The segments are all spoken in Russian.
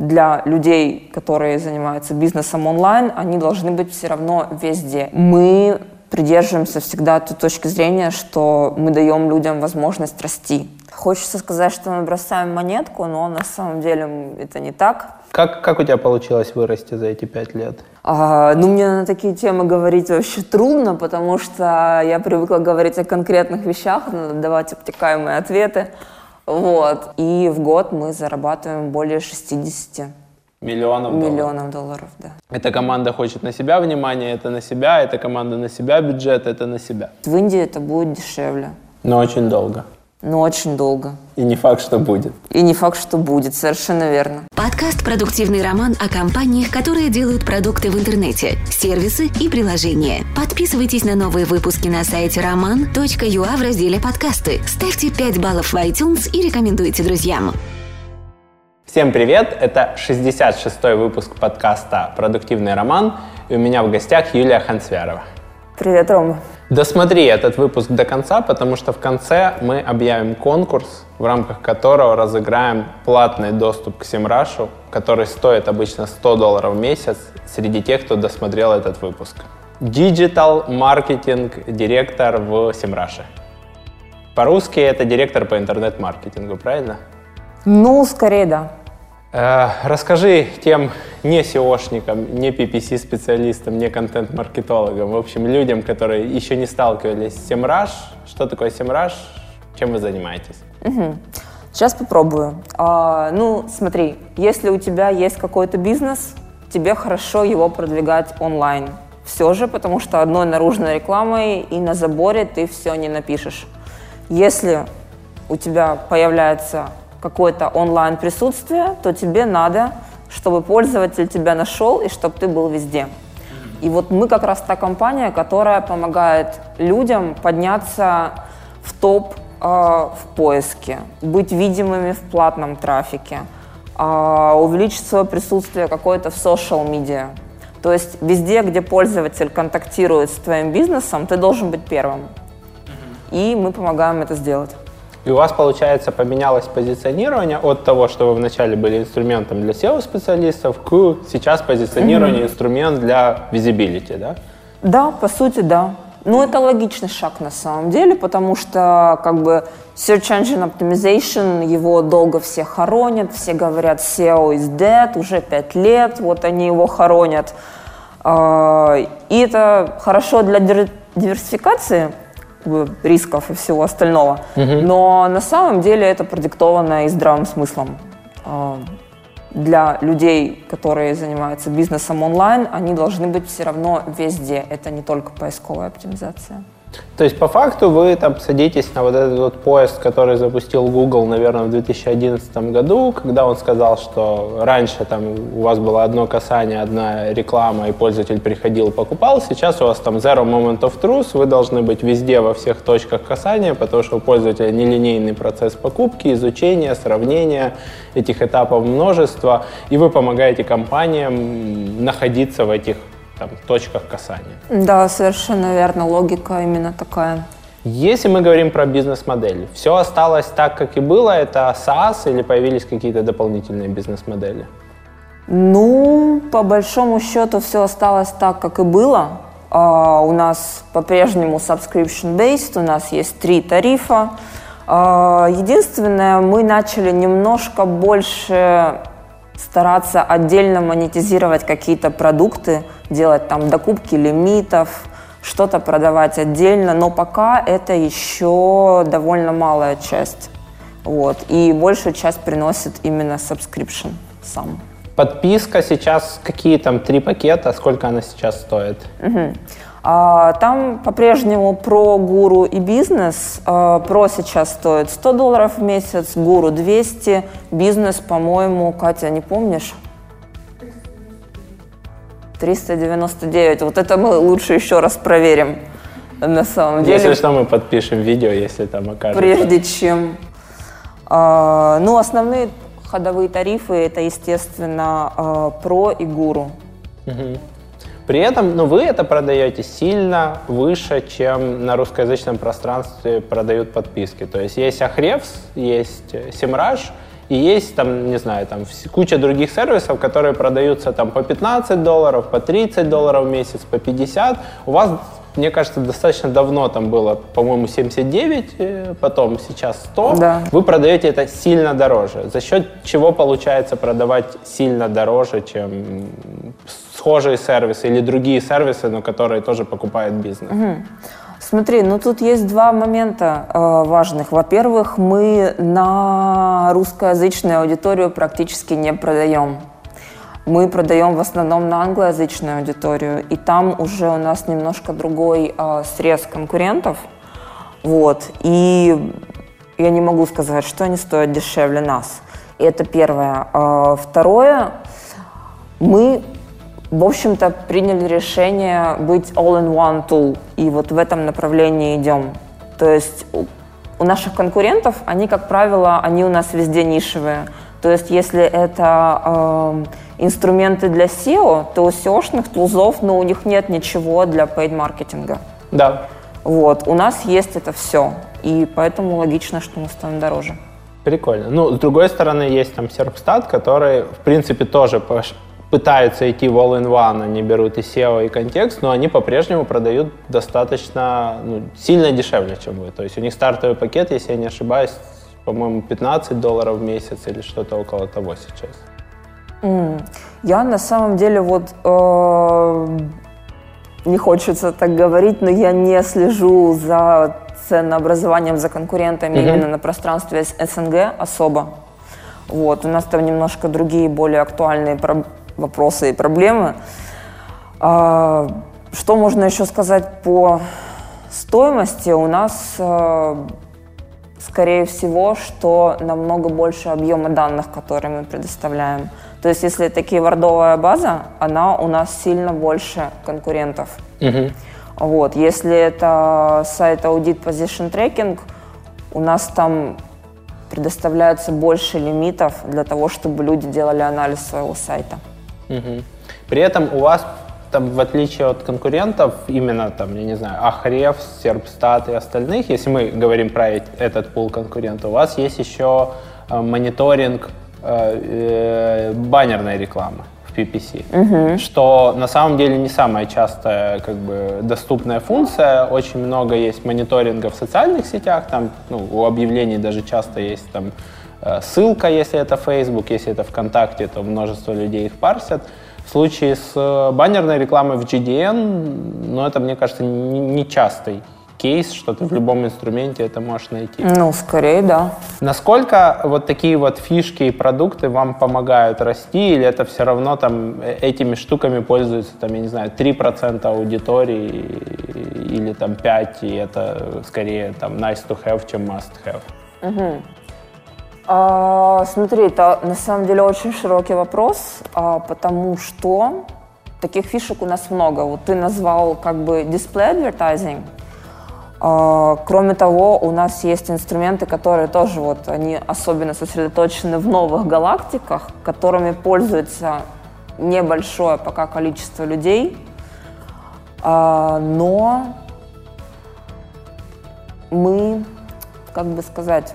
для людей, которые занимаются бизнесом онлайн, они должны быть все равно везде. Мы придерживаемся всегда той точки зрения, что мы даем людям возможность расти. Хочется сказать, что мы бросаем монетку, но на самом деле это не так. Как, как у тебя получилось вырасти за эти пять лет? А, ну, мне на такие темы говорить вообще трудно, потому что я привыкла говорить о конкретных вещах, давать обтекаемые ответы. Вот. И в год мы зарабатываем более 60 Миллионов, миллионов долларов. да. Эта команда хочет на себя внимание, это на себя, эта команда на себя бюджет, это на себя. В Индии это будет дешевле. Но очень долго. Но очень долго. И не факт, что будет. И не факт, что будет, совершенно верно. Подкаст «Продуктивный роман» о компаниях, которые делают продукты в интернете, сервисы и приложения. Подписывайтесь на новые выпуски на сайте roman.ua в разделе «Подкасты». Ставьте 5 баллов в iTunes и рекомендуйте друзьям. Всем привет! Это 66-й выпуск подкаста «Продуктивный роман». И у меня в гостях Юлия Хансвярова. Привет, Рома. Досмотри этот выпуск до конца, потому что в конце мы объявим конкурс, в рамках которого разыграем платный доступ к Semrush у, который стоит обычно 100 долларов в месяц среди тех, кто досмотрел этот выпуск. Digital маркетинг директор в Semrush е. По-русски это директор по интернет-маркетингу, правильно? Ну, скорее да. Э, расскажи тем не SEOшникам, не PPC-специалистам, не контент-маркетологам, в общем, людям, которые еще не сталкивались с Semrush, что такое Semrush, чем вы занимаетесь? Угу. Сейчас попробую. А, ну, смотри, если у тебя есть какой-то бизнес, тебе хорошо его продвигать онлайн. Все же, потому что одной наружной рекламой и на заборе ты все не напишешь. Если у тебя появляется какое-то онлайн присутствие, то тебе надо, чтобы пользователь тебя нашел и чтобы ты был везде. И вот мы как раз та компания, которая помогает людям подняться в топ э, в поиске, быть видимыми в платном трафике, э, увеличить свое присутствие какое-то в social media. То есть везде, где пользователь контактирует с твоим бизнесом, ты должен быть первым. И мы помогаем это сделать. И у вас, получается, поменялось позиционирование от того, что вы вначале были инструментом для SEO-специалистов, к сейчас позиционирование mm-hmm. инструмент для visibility, да? Да, по сути, да. Ну, это логичный шаг на самом деле, потому что как бы Search Engine Optimization, его долго все хоронят, все говорят SEO is dead, уже пять лет, вот они его хоронят. А, и это хорошо для диверсификации, рисков и всего остального. Угу. Но на самом деле это продиктовано и здравым смыслом. А, для людей, которые занимаются бизнесом онлайн, они должны быть все равно везде. Это не только поисковая оптимизация. То есть по факту вы там садитесь на вот этот вот поезд, который запустил Google, наверное, в 2011 году, когда он сказал, что раньше там у вас было одно касание, одна реклама, и пользователь приходил, покупал. Сейчас у вас там zero moment of truth, вы должны быть везде, во всех точках касания, потому что у пользователя нелинейный процесс покупки, изучения, сравнения этих этапов множество, и вы помогаете компаниям находиться в этих там, точках касания. Да, совершенно верно, логика именно такая. Если мы говорим про бизнес-модель, все осталось так, как и было, это SaaS или появились какие-то дополнительные бизнес-модели? Ну, по большому счету все осталось так, как и было. Uh, у нас по-прежнему subscription-based, у нас есть три тарифа. Uh, единственное, мы начали немножко больше стараться отдельно монетизировать какие-то продукты, делать там докупки лимитов, что-то продавать отдельно, но пока это еще довольно малая часть. Вот. И большую часть приносит именно subscription сам. Подписка сейчас какие там три пакета, сколько она сейчас стоит? Угу. А, там по-прежнему про гуру и бизнес. А, про сейчас стоит 100 долларов в месяц, гуру 200, бизнес, по-моему, Катя, не помнишь? 399. Вот это мы лучше еще раз проверим. На самом деле. Если что, мы подпишем видео, если там окажется. Прежде чем. А, ну, основные ходовые тарифы это, естественно, про и гуру. Угу. При этом ну, вы это продаете сильно выше, чем на русскоязычном пространстве продают подписки. То есть есть Ahrefs, есть Semrush, и есть там, не знаю, там куча других сервисов, которые продаются там по 15 долларов, по 30 долларов в месяц, по 50. У вас мне кажется, достаточно давно там было, по-моему, 79, э, потом сейчас 100. Да. Вы продаете это сильно дороже. За счет чего получается продавать сильно дороже, чем схожие сервисы или другие сервисы, но которые тоже покупает бизнес? Угу. Смотри, ну тут есть два момента э, важных. Во-первых, мы на русскоязычную аудиторию практически не продаем. Мы продаем в основном на англоязычную аудиторию, и там уже у нас немножко другой э, срез конкурентов. Вот. И я не могу сказать, что они стоят дешевле нас. Это первое. Э, второе, мы, в общем-то, приняли решение быть all-in-one tool, и вот в этом направлении идем. То есть у, наших конкурентов, они, как правило, они у нас везде нишевые. То есть если это э, инструменты для SEO, то у SEO-шных тулзов, но ну, у них нет ничего для paid маркетинга. Да. Вот, у нас есть это все, и поэтому логично, что мы стоим дороже. Прикольно. Ну, с другой стороны, есть там Serpstat, который, в принципе, тоже пытаются идти в all-in-one, они берут и SEO, и контекст, но они по-прежнему продают достаточно ну, сильно дешевле, чем вы. То есть у них стартовый пакет, если я не ошибаюсь, по-моему, 15 долларов в месяц или что-то около того сейчас. Mm. Я на самом деле вот э, не хочется так говорить, но я не слежу за ценообразованием за конкурентами mm-hmm. именно на пространстве СНГ особо. Вот у нас там немножко другие более актуальные про- вопросы и проблемы. А, что можно еще сказать по стоимости? У нас э, скорее всего, что намного больше объема данных, которые мы предоставляем. То есть, если это кейвордовая база, она у нас сильно больше конкурентов. Угу. Вот. Если это сайт Audit Position Tracking, у нас там предоставляется больше лимитов для того, чтобы люди делали анализ своего сайта. Угу. При этом у вас там, в отличие от конкурентов, именно там, я не знаю, Ахрев, Серпстат и остальных, если мы говорим про этот пул конкурентов, у вас есть еще э, мониторинг э, э, баннерной рекламы в PPC, угу. что на самом деле не самая частая как бы доступная функция. Очень много есть мониторинга в социальных сетях, там ну, у объявлений даже часто есть там ссылка, если это Facebook, если это ВКонтакте, то множество людей их парсят. В случае с э, баннерной рекламой в GDN, ну, это, мне кажется, не частый кейс, что ты в любом инструменте это можешь найти. Ну, скорее, да. Насколько вот такие вот фишки и продукты вам помогают расти, или это все равно там э, этими штуками пользуются, там, я не знаю, 3% аудитории или там 5%, и это скорее там nice to have, чем must have? Угу. А, смотри, это на самом деле очень широкий вопрос, а, потому что таких фишек у нас много. Вот ты назвал как бы display advertising. А, кроме того, у нас есть инструменты, которые тоже вот они особенно сосредоточены в новых галактиках, которыми пользуется небольшое пока количество людей, а, но мы, как бы сказать,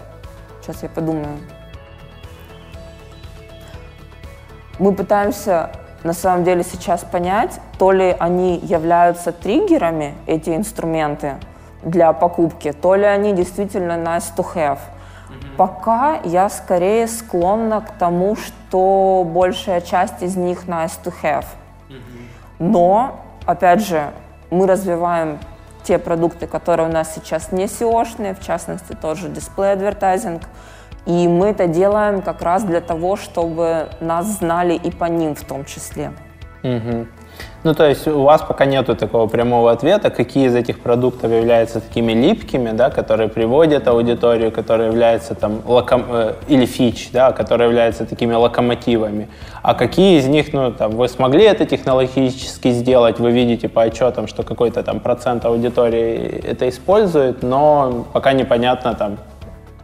Сейчас я подумаю. Мы пытаемся на самом деле сейчас понять, то ли они являются триггерами, эти инструменты, для покупки, то ли они действительно nice to have. Mm-hmm. Пока я скорее склонна к тому, что большая часть из них nice to have. Mm-hmm. Но, опять же, мы развиваем те продукты, которые у нас сейчас не SEO-шные, в частности, тоже дисплей адвертайзинг. И мы это делаем как раз для того, чтобы нас знали и по ним в том числе. Угу. Ну, то есть у вас пока нету такого прямого ответа, какие из этих продуктов являются такими липкими, да, которые приводят аудиторию, которые являются там локом... Э, или фич, да, которые являются такими локомотивами. А какие из них, ну, там, вы смогли это технологически сделать, вы видите по отчетам, что какой-то там процент аудитории это использует, но пока непонятно там,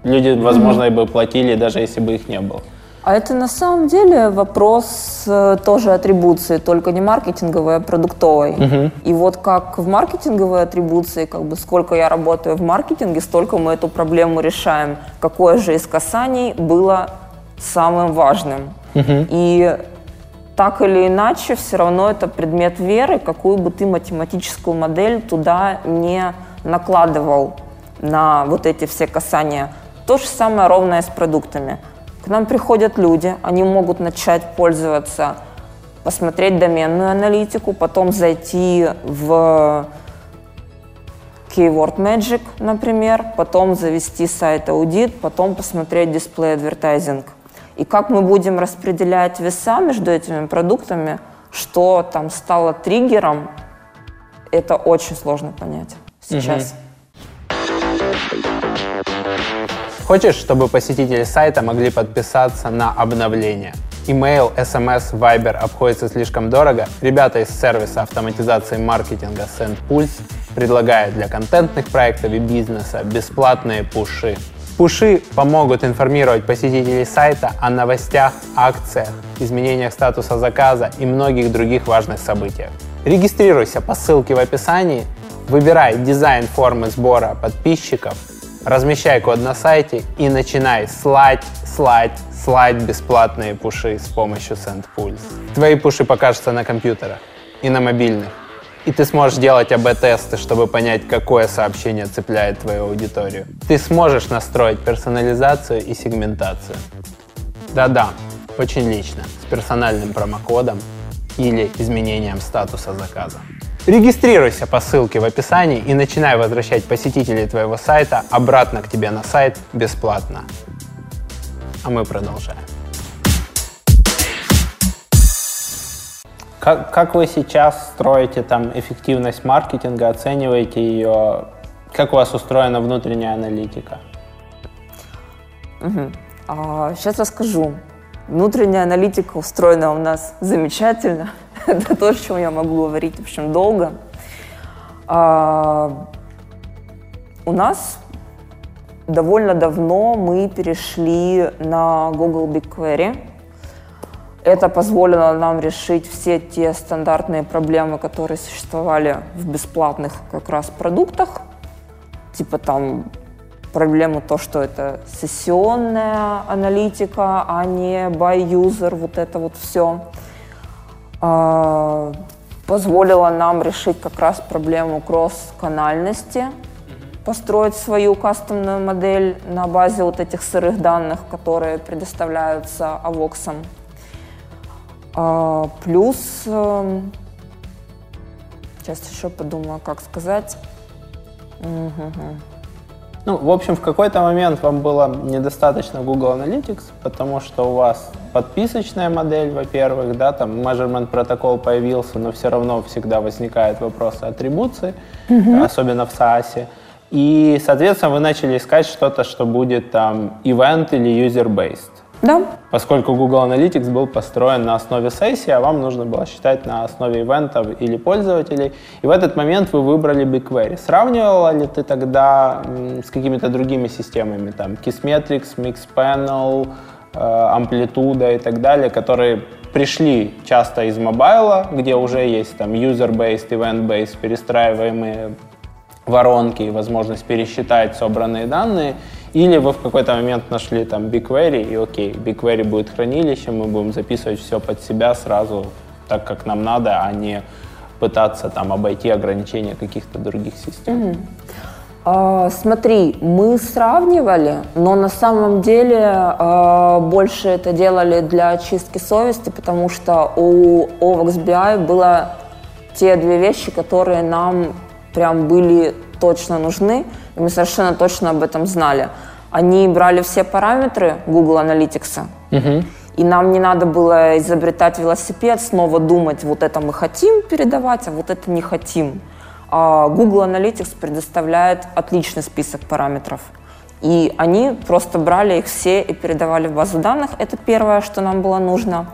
люди, возможно, и бы платили, даже если бы их не было. А это на самом деле вопрос э, тоже атрибуции, только не маркетинговой, а продуктовой. Угу. И вот как в маркетинговой атрибуции, как бы сколько я работаю в маркетинге, столько мы эту проблему решаем. Какое же из касаний было самым важным. И так или иначе, все равно это предмет веры, какую бы ты математическую модель туда не накладывал на вот эти все касания. То же самое ровное с продуктами. К нам приходят люди, они могут начать пользоваться, посмотреть доменную аналитику, потом зайти в Keyword Magic, например, потом завести сайт аудит, потом посмотреть дисплей адвертайзинг. И как мы будем распределять веса между этими продуктами, что там стало триггером, это очень сложно понять сейчас. Хочешь, чтобы посетители сайта могли подписаться на обновления? Email, SMS, Viber обходится слишком дорого? Ребята из сервиса автоматизации маркетинга SendPulse предлагают для контентных проектов и бизнеса бесплатные пуши. Пуши помогут информировать посетителей сайта о новостях, акциях, изменениях статуса заказа и многих других важных событиях. Регистрируйся по ссылке в описании, выбирай дизайн формы сбора подписчиков, размещай код на сайте и начинай слать, слать, слать бесплатные пуши с помощью SendPulse. Твои пуши покажутся на компьютерах и на мобильных. И ты сможешь делать АБ-тесты, чтобы понять, какое сообщение цепляет твою аудиторию. Ты сможешь настроить персонализацию и сегментацию. Да-да, очень лично, с персональным промокодом или изменением статуса заказа. Регистрируйся по ссылке в описании и начинай возвращать посетителей твоего сайта обратно к тебе на сайт бесплатно. А мы продолжаем. Как, как вы сейчас строите там эффективность маркетинга, оцениваете ее? Как у вас устроена внутренняя аналитика? Угу. А, сейчас расскажу. Внутренняя аналитика устроена у нас замечательно. Это то, о чем я могу говорить, в общем, долго. А, у нас довольно давно мы перешли на Google BigQuery. Это позволило нам решить все те стандартные проблемы, которые существовали в бесплатных как раз продуктах. Типа там проблему то, что это сессионная аналитика, а не by user, вот это вот все. А, позволило нам решить как раз проблему кросс-канальности, построить свою кастомную модель на базе вот этих сырых данных, которые предоставляются Avox. А, плюс, э, сейчас еще подумаю, как сказать. Угу. Ну, в общем, в какой-то момент вам было недостаточно Google Analytics, потому что у вас подписочная модель, во-первых, да, там measurement протокол появился, но все равно всегда возникают вопросы атрибуции, mm особенно в SaaS. И, соответственно, вы начали искать что-то, что будет там event или user-based. Да. Поскольку Google Analytics был построен на основе сессии, а вам нужно было считать на основе ивентов или пользователей. И в этот момент вы выбрали BigQuery. Сравнивала ли ты тогда с какими-то другими системами, там, Kissmetrics, Mixpanel, Amplitude э, и так далее, которые пришли часто из мобайла, где уже есть там user-based, event-based, перестраиваемые воронки и возможность пересчитать собранные данные, или вы в какой-то момент нашли там BigQuery, и окей, BigQuery будет хранилищем, мы будем записывать все под себя сразу так, как нам надо, а не пытаться там обойти ограничения каких-то других систем. Mm-hmm. Uh, смотри, мы сравнивали, но на самом деле uh, больше это делали для очистки совести, потому что у OVX BI было те две вещи, которые нам прям были точно нужны, и мы совершенно точно об этом знали. Они брали все параметры Google Analytics, угу. и нам не надо было изобретать велосипед, снова думать, вот это мы хотим передавать, а вот это не хотим. А Google Analytics предоставляет отличный список параметров. И они просто брали их все и передавали в базу данных. Это первое, что нам было нужно.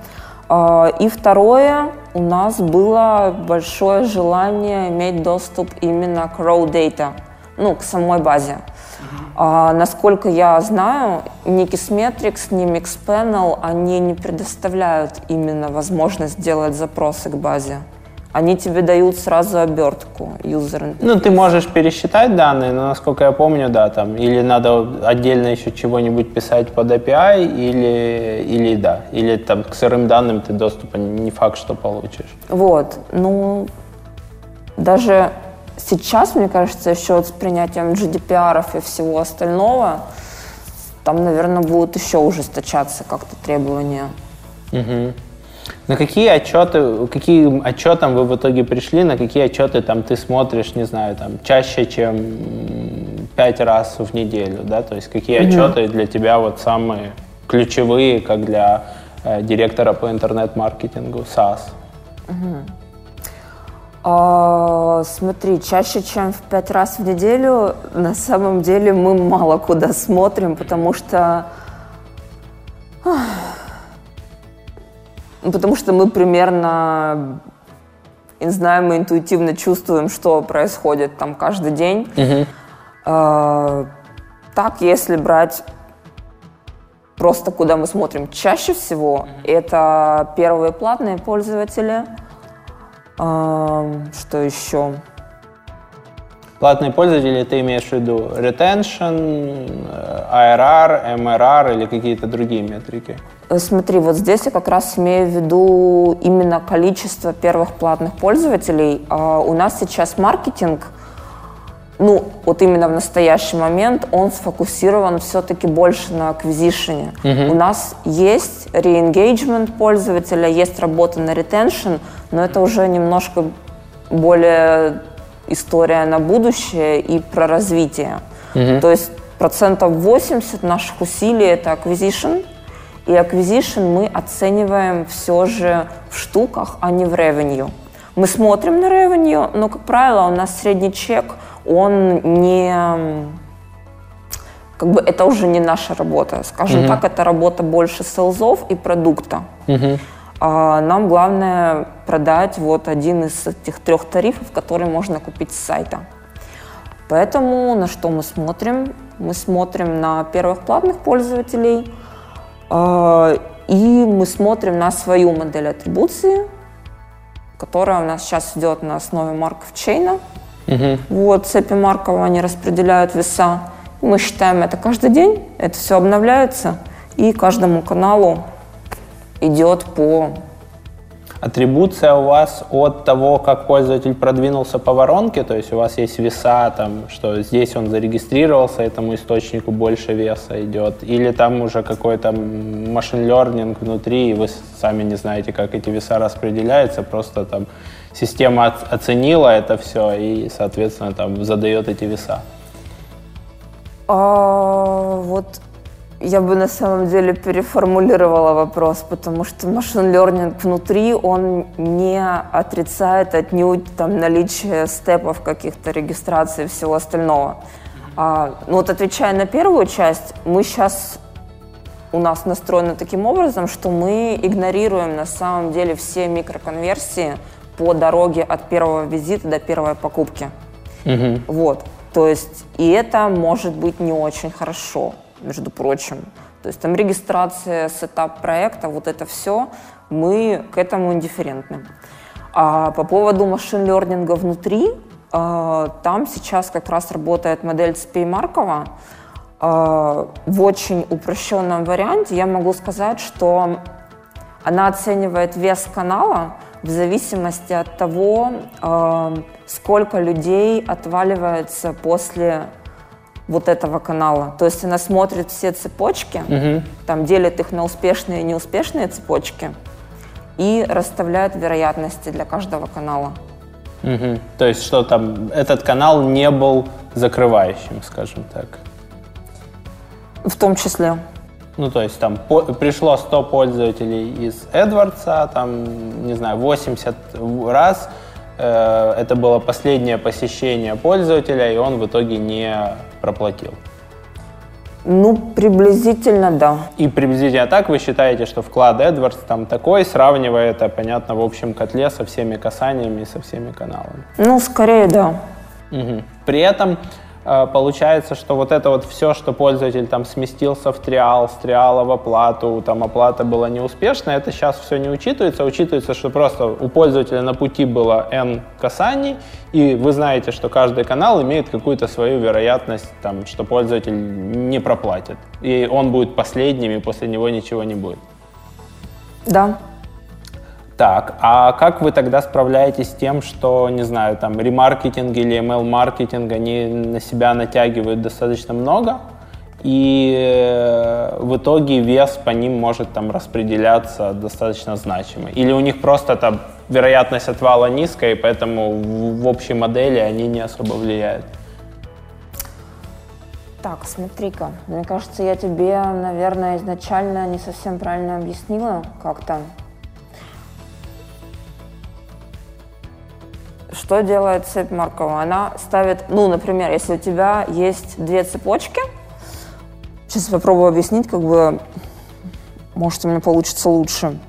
А, и второе, у нас было большое желание иметь доступ именно к raw data, ну, к самой базе. А, насколько я знаю, ни Kissmetrics, ни Mixpanel, они не предоставляют именно возможность делать запросы к базе. Они тебе дают сразу обертку user Ну, ты можешь пересчитать данные, но, насколько я помню, да, там, или надо отдельно еще чего-нибудь писать под API, или, или да, или там к сырым данным ты доступа не факт, что получишь. Вот, ну, даже сейчас, мне кажется, еще вот с принятием GDPR и всего остального, там, наверное, будут еще ужесточаться как-то требования. Угу. На какие отчеты, какие отчетам вы в итоге пришли, на какие отчеты там ты смотришь, не знаю, там чаще, чем пять раз в неделю, да, то есть какие отчеты для тебя вот самые ключевые, как для э, директора по интернет-маркетингу SaaS? А, смотри, чаще, чем в пять раз в неделю, на самом деле мы мало куда смотрим, потому что ну, потому что мы примерно знаем и интуитивно чувствуем, что происходит там каждый день. Угу. Э, так, если брать просто куда мы смотрим чаще всего, угу. это первые платные пользователи. Э, что еще? Платные пользователи, ты имеешь в виду retention, IRR, MRR или какие-то другие метрики? Э, смотри, вот здесь я как раз имею в виду именно количество первых платных пользователей. А у нас сейчас маркетинг, ну, вот именно в настоящий момент, он сфокусирован все-таки больше на аквизишене. Uh-huh. У нас есть re-engagement пользователя, есть работа на retention, но это уже немножко более история на будущее и про развитие. Uh-huh. То есть процентов 80 наших усилий это acquisition, и acquisition мы оцениваем все же в штуках, а не в revenue. Мы смотрим на revenue, но, как правило, у нас средний чек, он не... Как бы это уже не наша работа. Скажем mm-hmm. так, это работа больше селзов и продукта. Mm-hmm. А нам главное продать вот один из этих трех тарифов, которые можно купить с сайта. Поэтому на что мы смотрим? Мы смотрим на первых платных пользователей – а, и мы смотрим на свою модель атрибуции, которая у нас сейчас идет на основе марков чейна. Угу. Вот цепи марков, они распределяют веса. Мы считаем это каждый день, это все обновляется, и каждому каналу идет по атрибуция у вас от того, как пользователь продвинулся по воронке, то есть у вас есть веса, там, что здесь он зарегистрировался, этому источнику больше веса идет, или там уже какой-то машин learning внутри, и вы сами не знаете, как эти веса распределяются, просто там система оценила это все и, соответственно, там задает эти веса. А, вот я бы на самом деле переформулировала вопрос, потому что машин learning внутри, он не отрицает отнюдь там наличие степов каких-то регистрации и всего остального. А, ну вот отвечая на первую часть, мы сейчас у нас настроено таким образом, что мы игнорируем на самом деле все микроконверсии по дороге от первого визита до первой покупки. Угу. Вот. То есть, и это может быть не очень хорошо между прочим. То есть там регистрация, сетап проекта, вот это все, мы к этому индифферентны. А по поводу машин-лернинга внутри, э, там сейчас как раз работает модель Цепей Маркова. Э, в очень упрощенном варианте я могу сказать, что она оценивает вес канала в зависимости от того, э, сколько людей отваливается после вот этого канала. То есть она смотрит все цепочки, угу. там делит их на успешные и неуспешные цепочки и расставляет вероятности для каждого канала. Угу. То есть что там этот канал не был закрывающим, скажем так. В том числе. Ну, то есть там по, пришло 100 пользователей из Эдвардса, там, не знаю, 80 раз это было последнее посещение пользователя, и он в итоге не проплатил. Ну, приблизительно, да. И приблизительно так вы считаете, что вклад AdWords там такой, сравнивая это, понятно, в общем котле со всеми касаниями, со всеми каналами? Ну, скорее, да. Угу. При этом э, получается, что вот это вот все, что пользователь там сместился в триал, с триала в оплату, там оплата была неуспешная, это сейчас все не учитывается. Учитывается, что просто у пользователя на пути было N касаний, и вы знаете, что каждый канал имеет какую-то свою вероятность, там, что пользователь не проплатит. И он будет последним, и после него ничего не будет. Да, так, а как вы тогда справляетесь с тем, что, не знаю, там, ремаркетинг или ML-маркетинг, они на себя натягивают достаточно много, и э, в итоге вес по ним может там распределяться достаточно значимый. Или у них просто там вероятность отвала низкая, и поэтому в, общей модели они не особо влияют. Так, смотри-ка, мне кажется, я тебе, наверное, изначально не совсем правильно объяснила как-то. Что делает цепь Маркова? Она ставит, ну, например, если у тебя есть две цепочки, сейчас попробую объяснить, как бы, может, у меня получится лучше.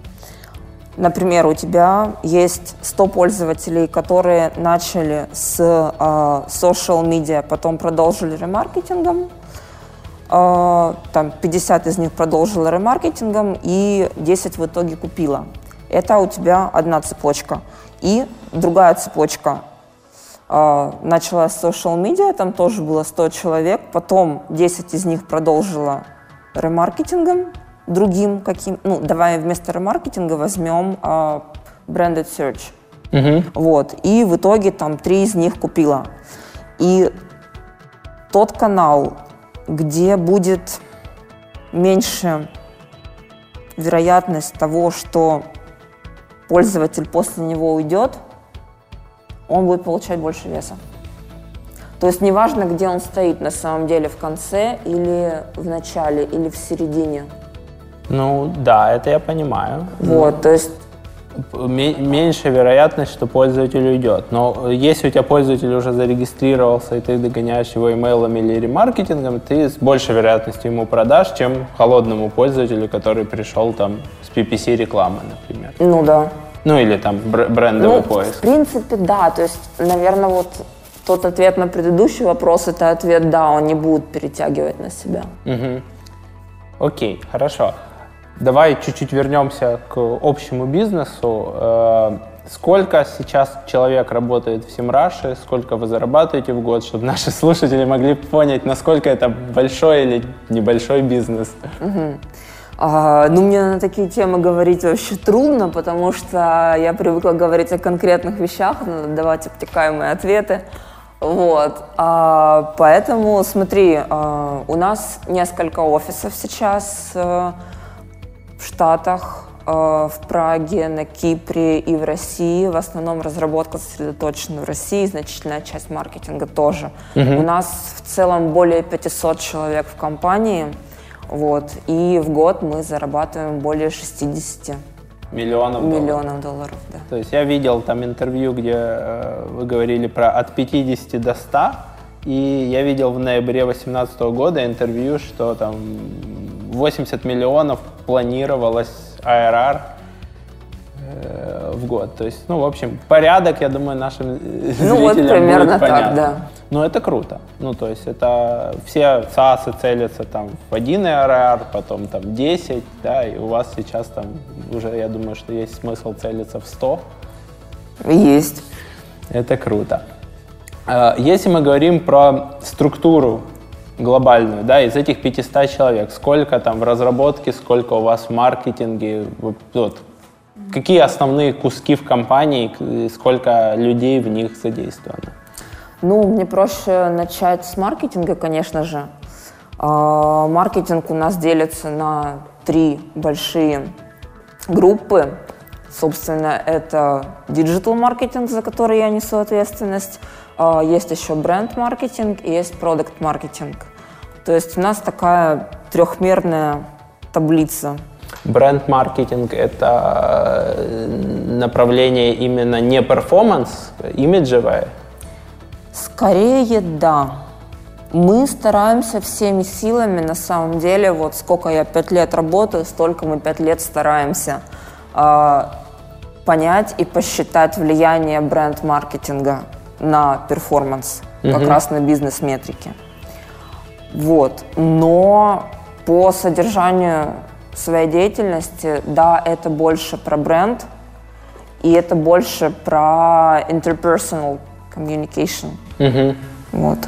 Например, у тебя есть 100 пользователей, которые начали с э, social media, потом продолжили ремаркетингом. Э, там 50 из них продолжило ремаркетингом и 10 в итоге купила. Это у тебя одна цепочка. И другая цепочка э, началась с social media, там тоже было 100 человек, потом 10 из них продолжило ремаркетингом, другим каким, ну, давай вместо ремаркетинга возьмем э, branded search. Угу. Вот, и в итоге там три из них купила. И тот канал, где будет меньше вероятность того, что пользователь после него уйдет, он будет получать больше веса. То есть неважно, где он стоит на самом деле, в конце или в начале, или в середине. Ну да, это я понимаю. Вот, то есть меньше вероятность, что пользователь уйдет. Но если у тебя пользователь уже зарегистрировался, и ты догоняешь его имейлом или ремаркетингом, ты с большей вероятностью ему продашь, чем холодному пользователю, который пришел там с PPC рекламы, например. Ну да. Ну или там брендовый ну, поиск. В принципе, да. То есть, наверное, вот тот ответ на предыдущий вопрос, это ответ «да», он не будет перетягивать на себя. Угу. Окей, хорошо. Давай чуть-чуть вернемся к общему бизнесу. Э, сколько сейчас человек работает в Semrush е, сколько вы зарабатываете в год, чтобы наши слушатели могли понять, насколько это большой или небольшой бизнес? Угу. А, ну, мне на такие темы говорить вообще трудно, потому что я привыкла говорить о конкретных вещах, надо давать обтекаемые ответы. Вот, а, поэтому смотри, а, у нас несколько офисов сейчас а, в Штатах, а, в Праге, на Кипре и в России. В основном разработка сосредоточена в России, значительная часть маркетинга тоже. Угу. У нас в целом более 500 человек в компании. Вот. И в год мы зарабатываем более 60 миллионов, миллионов долларов. долларов да. То есть я видел там интервью, где э, вы говорили про от 50 до 100, и я видел в ноябре 2018 года интервью, что там 80 миллионов планировалось ARR э, в год. То есть, ну, в общем, порядок, я думаю, нашим ну, зрителям вот примерно будет понятно. Так, да. Но это круто. Ну, то есть это все САСы целятся там в один ARR, потом там 10, да, и у вас сейчас там уже, я думаю, что есть смысл целиться в 100. Есть. Это круто. А, если мы говорим про структуру глобальную, да, из этих 500 человек, сколько там в разработке, сколько у вас в маркетинге, вот, какие основные куски в компании, сколько людей в них задействовано? Ну, мне проще начать с маркетинга, конечно же. А, маркетинг у нас делится на три большие группы. Собственно, это digital маркетинг, за который я несу ответственность. А, есть еще бренд-маркетинг и есть продукт-маркетинг. То есть у нас такая трехмерная таблица. Бренд-маркетинг – это э, направление именно не performance, имиджевое? Скорее, да. Мы стараемся всеми силами, на самом деле, вот сколько я пять лет работаю, столько мы пять лет стараемся э, понять и посчитать влияние бренд-маркетинга на перформанс. угу. как раз на бизнес-метрики. Вот. Но по содержанию своей деятельности, да, это больше про бренд, и это больше про interpersonal communication. Угу. Вот.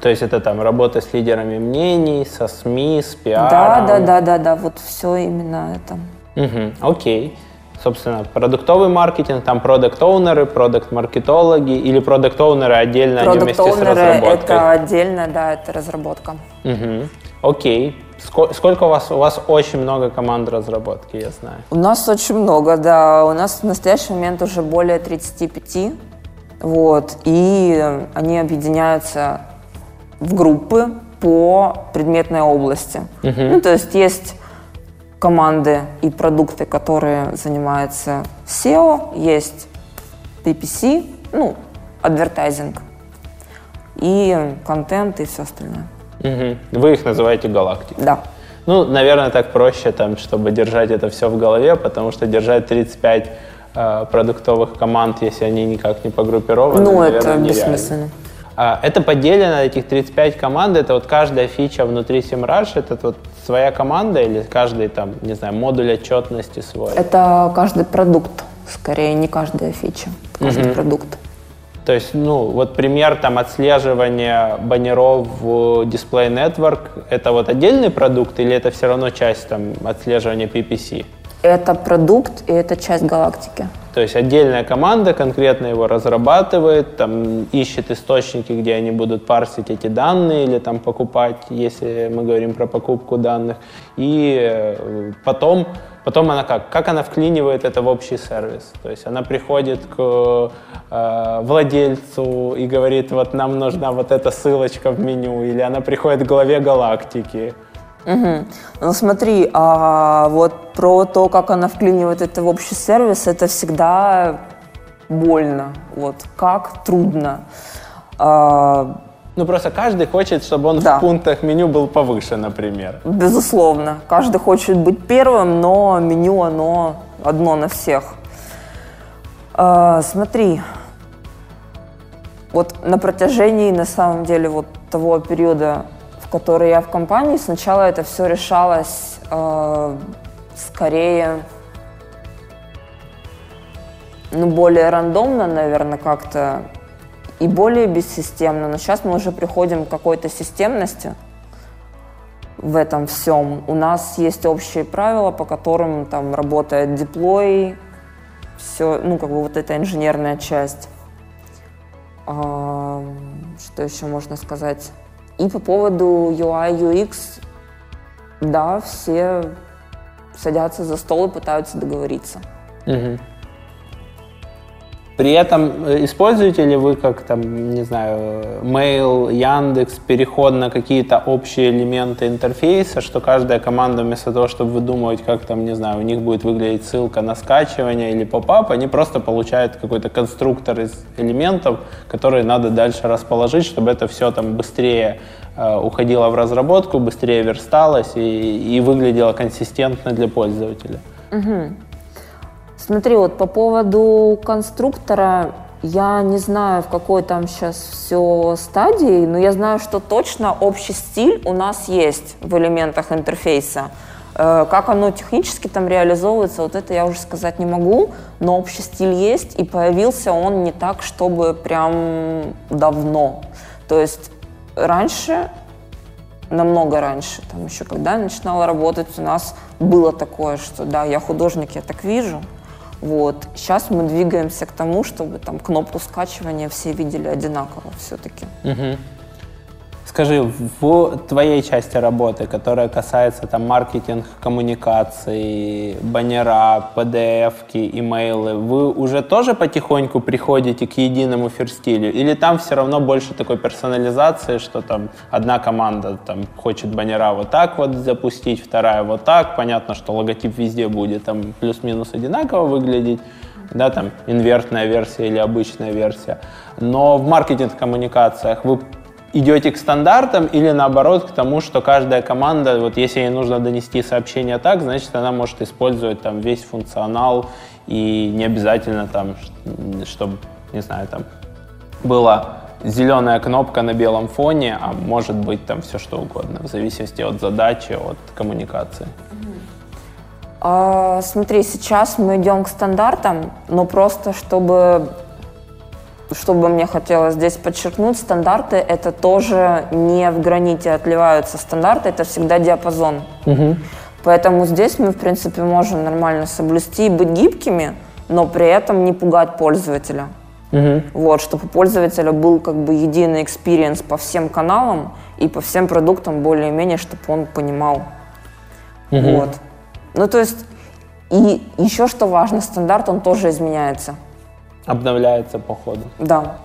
То есть это там работа с лидерами мнений, со СМИ, с пиаром? Да, да, да, да, да, вот все именно это. Угу, окей. Собственно, продуктовый маркетинг, там продукт-оунеры, продукт-маркетологи или продукт-оунеры отдельно, они вместе с разработкой? это отдельно, да, это разработка. Угу. Окей. Сколько у вас? У вас очень много команд разработки, я знаю. У нас очень много, да. У нас в настоящий момент уже более 35. Вот. И они объединяются в группы по предметной области. Угу. Ну, то есть есть команды и продукты, которые занимаются SEO, есть PPC, ну, адвертайзинг, и контент, и все остальное. Угу. Вы их называете галактики? Да. Ну, наверное, так проще, там, чтобы держать это все в голове, потому что держать 35 э, продуктовых команд, если они никак не погруппированы, Ну, наверное, это нереально. бессмысленно. А, это поделено, этих 35 команд, это вот каждая фича внутри SEMrush, это вот своя команда или каждый там, не знаю, модуль отчетности свой? Это каждый продукт, скорее, не каждая фича, каждый Мгм. продукт. То есть, ну, вот пример там отслеживания баннеров в Display Network, это вот отдельный продукт или это все равно часть там отслеживания PPC? Это продукт и это часть галактики. То есть отдельная команда конкретно его разрабатывает, там ищет источники, где они будут парсить эти данные или там покупать, если мы говорим про покупку данных. И э, потом, потом она как? Как она вклинивает это в общий сервис? То есть она приходит к э, владельцу и говорит, вот нам нужна вот эта ссылочка в меню, или она приходит к главе галактики. Мгм. Ну смотри, а вот про то, как она вклинивает это в общий сервис, это всегда больно. Вот как трудно. А, Ну просто каждый хочет, чтобы он Да. в пунктах меню был повыше, например. безусловно, каждый хочет быть первым, но меню оно одно на всех. А, смотри, вот на протяжении, на самом деле, вот того периода, в который я в компании, сначала это все решалось э, скорее, ну, более рандомно, наверное, как-то, и более бессистемно. Но сейчас мы уже приходим к какой-то системности в этом всем. У нас есть общие правила, по которым там работает деплой, все, ну, как бы вот эта инженерная часть. А, Что еще можно сказать? И по поводу UI, UX, да, все садятся за стол и пытаются договориться. Мгм. При этом э, используете ли вы как там, не знаю, Mail, Яндекс, переход на какие-то общие элементы интерфейса, что каждая команда вместо того, чтобы выдумывать, как там, не знаю, у них будет выглядеть ссылка на скачивание или поп-ап, они просто получают какой-то конструктор из элементов, которые надо дальше расположить, чтобы это все там быстрее э, уходило в разработку, быстрее версталось и, и выглядело консистентно для пользователя. Смотри, вот по поводу конструктора, я не знаю, в какой там сейчас все стадии, но я знаю, что точно общий стиль у нас есть в элементах интерфейса. Э, Как оно технически там реализовывается, вот это я уже сказать не могу, но общий стиль есть, и появился он не так, чтобы прям давно. То есть раньше намного раньше, там еще когда я начинала работать, у нас было такое, что да, я художник, я так вижу. Вот. Сейчас мы двигаемся к тому, чтобы там кнопку скачивания все видели одинаково все-таки. Мгм. Скажи, в твоей части работы, которая касается там маркетинг, коммуникаций, баннера, PDF, имейлы, вы уже тоже потихоньку приходите к единому ферстилю? Или там все равно больше такой персонализации, что там одна команда там хочет баннера вот так вот запустить, вторая вот так, понятно, что логотип везде будет там плюс-минус одинаково выглядеть, да, там инвертная версия или обычная версия. Но в маркетинг-коммуникациях вы идете к стандартам или наоборот к тому, что каждая команда, вот если ей нужно донести сообщение так, значит она может использовать там весь функционал и не обязательно там, чтобы, не знаю, там было зеленая кнопка на белом фоне, а может быть там все что угодно, в зависимости от задачи, от коммуникации. А, смотри, сейчас мы идем к стандартам, но просто чтобы чтобы мне хотелось здесь подчеркнуть, стандарты это тоже не в граните отливаются. Стандарты это всегда диапазон. Угу. Поэтому здесь мы, в принципе, можем нормально соблюсти и быть гибкими, но при этом не пугать пользователя. Угу. Вот, чтобы у пользователя был как бы единый experience по всем каналам и по всем продуктам более-менее, чтобы он понимал. Угу. Вот. Ну, то есть, и еще что важно, стандарт, он тоже изменяется. Обновляется по ходу. Да.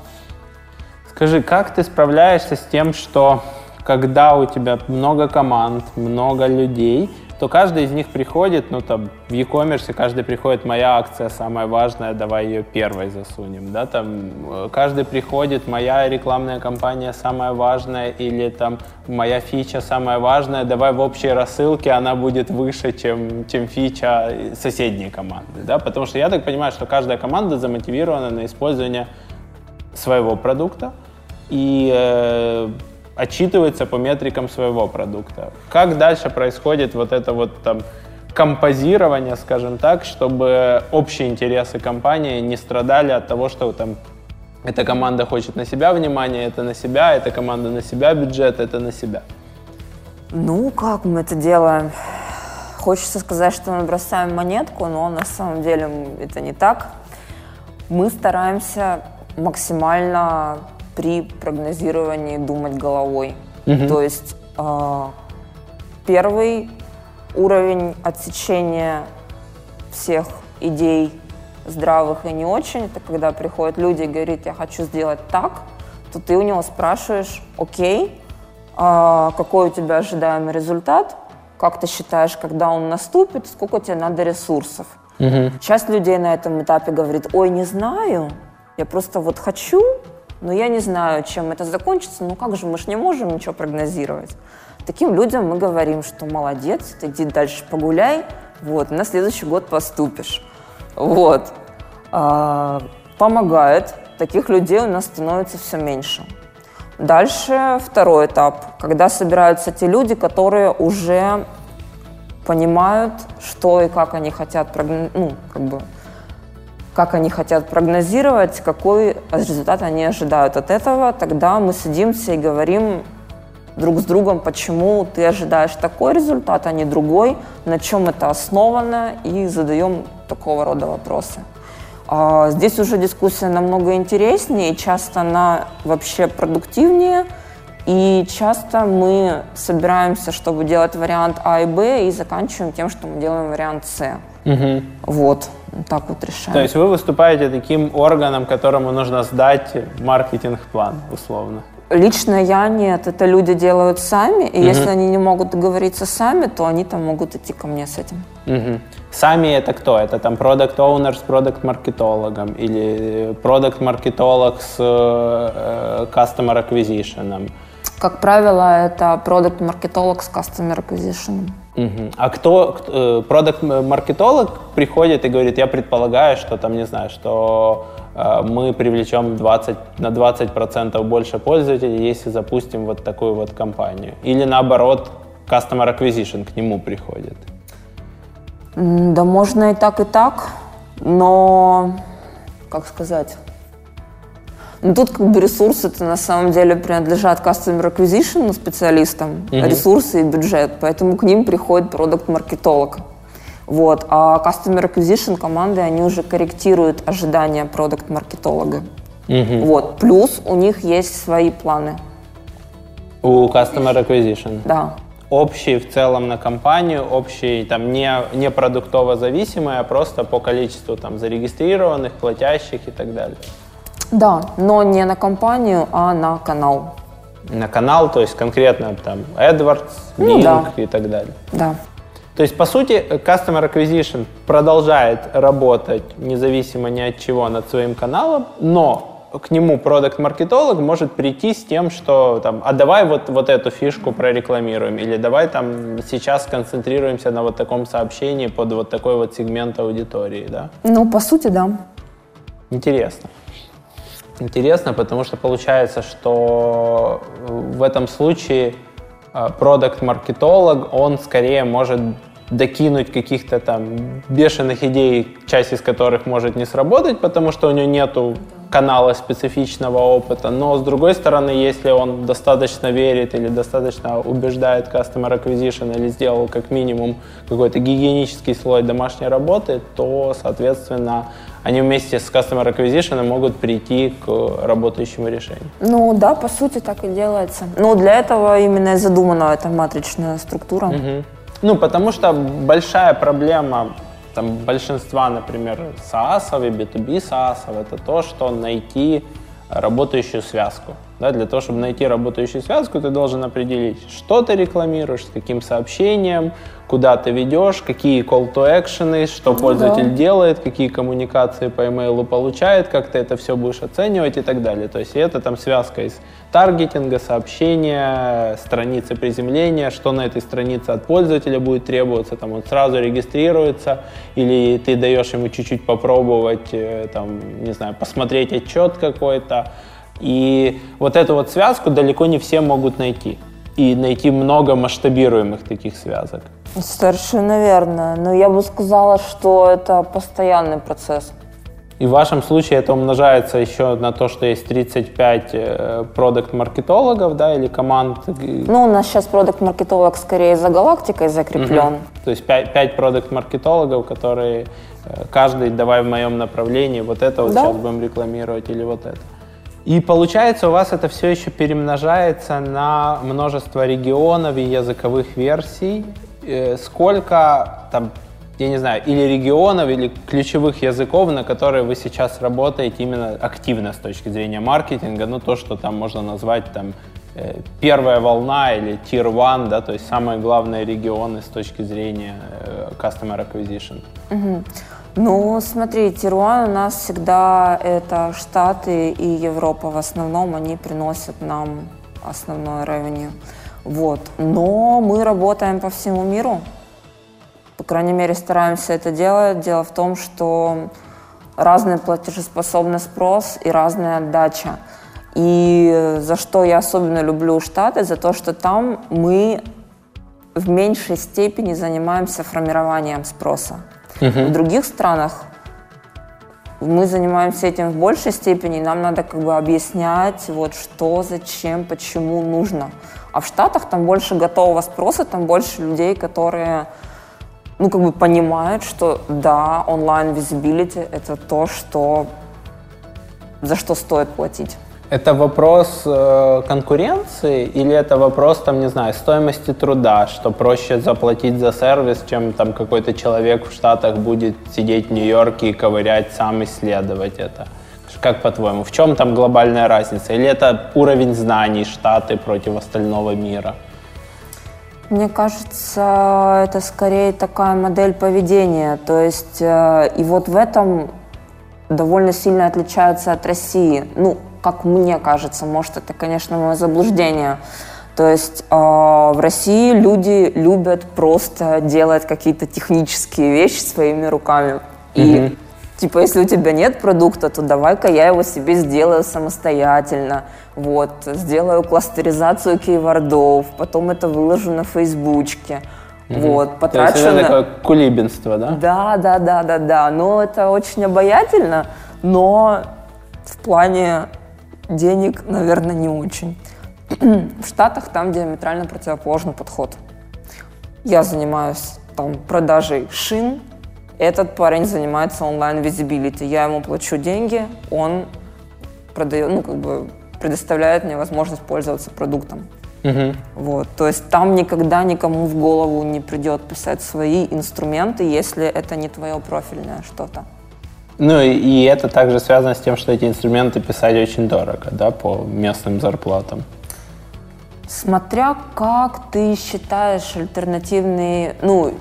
Скажи, как ты справляешься с тем, что когда у тебя много команд, много людей, то каждый из них приходит, ну там в e-commerce каждый приходит, моя акция самая важная, давай ее первой засунем, да, там э, каждый приходит, моя рекламная кампания самая важная, или там моя фича самая важная, давай в общей рассылке она будет выше, чем, чем фича соседней команды, да, потому что я так понимаю, что каждая команда замотивирована на использование своего продукта, и э, отчитывается по метрикам своего продукта. Как дальше происходит вот это вот там композирование, скажем так, чтобы общие интересы компании не страдали от того, что там эта команда хочет на себя внимание, это на себя, эта команда на себя бюджет, это на себя. Ну, как мы это делаем? Хочется сказать, что мы бросаем монетку, но на самом деле это не так. Мы стараемся максимально при прогнозировании думать головой. Мгм. То есть э, первый уровень отсечения всех идей здравых и не очень, это когда приходят люди и говорят, я хочу сделать так, то ты у него спрашиваешь, окей, а какой у тебя ожидаемый результат, как ты считаешь, когда он наступит, сколько тебе надо ресурсов. Мгм. Часть людей на этом этапе говорит, ой, не знаю, я просто вот хочу, но я не знаю, чем это закончится, ну как же, мы же не можем ничего прогнозировать. Таким людям мы говорим, что молодец, ты иди дальше погуляй, вот, на следующий год поступишь. Вот. А, помогает. Таких людей у нас становится все меньше. Дальше второй этап, когда собираются те люди, которые уже понимают, что и как они хотят, ну, как бы, как они хотят прогнозировать, какой результат они ожидают от этого, тогда мы садимся и говорим друг с другом, почему ты ожидаешь такой результат, а не другой, на чем это основано, и задаем такого рода вопросы. А Здесь уже дискуссия намного интереснее, часто она вообще продуктивнее, и часто мы собираемся, чтобы делать вариант А и Б, и заканчиваем тем, что мы делаем вариант С. Мгм. Вот, так вот решаем. То есть вы выступаете таким органом, которому нужно сдать маркетинг-план, условно. Лично я нет, это люди делают сами, и если они не могут договориться сами, то они там могут идти ко мне с этим. Мгм. Сами это кто? Это там продукт оунер с продукт маркетологом или продукт маркетолог с э, customer acquisition? Как правило, это продукт-маркетолог с Customer Acquisition. А кто, продукт маркетолог приходит и говорит, я предполагаю, что там, не знаю, что э, мы привлечем 20, на 20% больше пользователей, если запустим вот такую вот компанию. Или наоборот, Customer Acquisition к нему приходит. Да можно и так, и так, но, как сказать, ну, тут как бы ресурсы это на самом деле принадлежат Customer Acquisition специалистам, ресурсы и бюджет, поэтому к ним приходит продукт-маркетолог. Вот. А Customer Acquisition команды, они уже корректируют ожидания продукт-маркетолога. Мгм. Вот. Плюс у них есть свои планы. У Customer Acquisition. Да. Общий в целом на компанию, общий там не, не продуктово зависимый, а просто по количеству там зарегистрированных, платящих и так далее. Да, но не на компанию, а на канал. На канал, то есть конкретно там AdWords, Ну Bing да. и так далее. Да. То есть, по сути, Customer Acquisition продолжает работать независимо ни от чего над своим каналом, но к нему продукт-маркетолог может прийти с тем, что там, а давай вот, вот эту фишку прорекламируем, или давай там сейчас концентрируемся на вот таком сообщении под вот такой вот сегмент аудитории, да? Ну, по сути, да. Интересно. Интересно, потому что получается, что в этом случае э, продукт-маркетолог, он скорее может докинуть каких-то там бешеных идей, часть из которых может не сработать, потому что у него нету канала специфичного опыта, но с другой стороны, если он достаточно верит или достаточно убеждает Customer Acquisition или сделал как минимум какой-то гигиенический слой домашней работы, то, соответственно, они вместе с Customer Acquisition могут прийти к работающему решению. Ну да, по сути так и делается. Но для этого именно и задумана эта матричная структура. Угу. Ну, потому что большая проблема там, большинства, например, SaaS и B2B SaaS это то, что найти работающую связку. Да, для того, чтобы найти работающую связку, ты должен определить, что ты рекламируешь, с каким сообщением, куда ты ведешь, какие call to action, что ну, пользователь да. делает, какие коммуникации по email получает, как ты это все будешь оценивать и так далее. То есть это там связка из таргетинга, сообщения, страницы приземления, что на этой странице от пользователя будет требоваться, там он сразу регистрируется, или ты даешь ему чуть-чуть попробовать, э, там, не знаю, посмотреть отчет какой-то, и вот эту вот связку далеко не все могут найти. И найти много масштабируемых таких связок. Совершенно верно. Но я бы сказала, что это постоянный процесс. И в вашем случае это умножается еще на то, что есть 35 э, продукт-маркетологов, да, или команд? Ну, у нас сейчас продукт-маркетолог скорее за галактикой закреплен. Угу. То есть 5, 5 продукт-маркетологов, которые э, каждый, давай в моем направлении, вот это вот да. сейчас будем рекламировать или вот это. И получается, у вас это все еще перемножается на множество регионов и языковых версий. Э, сколько там, я не знаю, или регионов, или ключевых языков, на которые вы сейчас работаете именно активно с точки зрения маркетинга, ну то, что там можно назвать там э, первая волна или tier one, да, то есть самые главные регионы с точки зрения э, customer acquisition. Угу. Ну, смотри, Тируан у нас всегда это Штаты и Европа в основном, они приносят нам основное ревеню. Вот. Но мы работаем по всему миру. По крайней мере, стараемся это делать. Дело в том, что разный платежеспособный спрос и разная отдача. И за что я особенно люблю Штаты, за то, что там мы в меньшей степени занимаемся формированием спроса. Угу. В других странах мы занимаемся этим в большей степени, нам надо как бы объяснять, вот что, зачем, почему нужно. А в Штатах там больше готового спроса, там больше людей, которые ну, как бы понимают, что да, онлайн visibility — это то, что, за что стоит платить. Это вопрос э, конкуренции или это вопрос, там, не знаю, стоимости труда, что проще заплатить за сервис, чем там какой-то человек в Штатах будет сидеть в Нью-Йорке и ковырять, сам исследовать это? Как по-твоему, в чем там глобальная разница? Или это уровень знаний Штаты против остального мира? Мне кажется, это скорее такая модель поведения. То есть, э, и вот в этом довольно сильно отличается от России. Ну, как мне кажется, может, это, конечно, мое заблуждение. То есть э, в России люди любят просто делать какие-то технические вещи своими руками. И mm-hmm. типа, если у тебя нет продукта, то давай-ка я его себе сделаю самостоятельно. Вот, сделаю кластеризацию кейвордов, потом это выложу на фейсбучке. Угу. Вот, потрачу То есть это на... такое кулибинство, да? Да, да, да, да, да. Но это очень обаятельно, но в плане денег, наверное, не очень. В Штатах там диаметрально противоположный подход. Я занимаюсь там продажей шин, этот парень занимается онлайн-визибилити. Я ему плачу деньги, он продает, ну, как бы предоставляет мне возможность пользоваться продуктом. Угу. Вот, то есть там никогда никому в голову не придет писать свои инструменты, если это не твое профильное что-то. Ну и, это также связано с тем, что эти инструменты писать очень дорого, да, по местным зарплатам. Смотря как ты считаешь альтернативные, ну,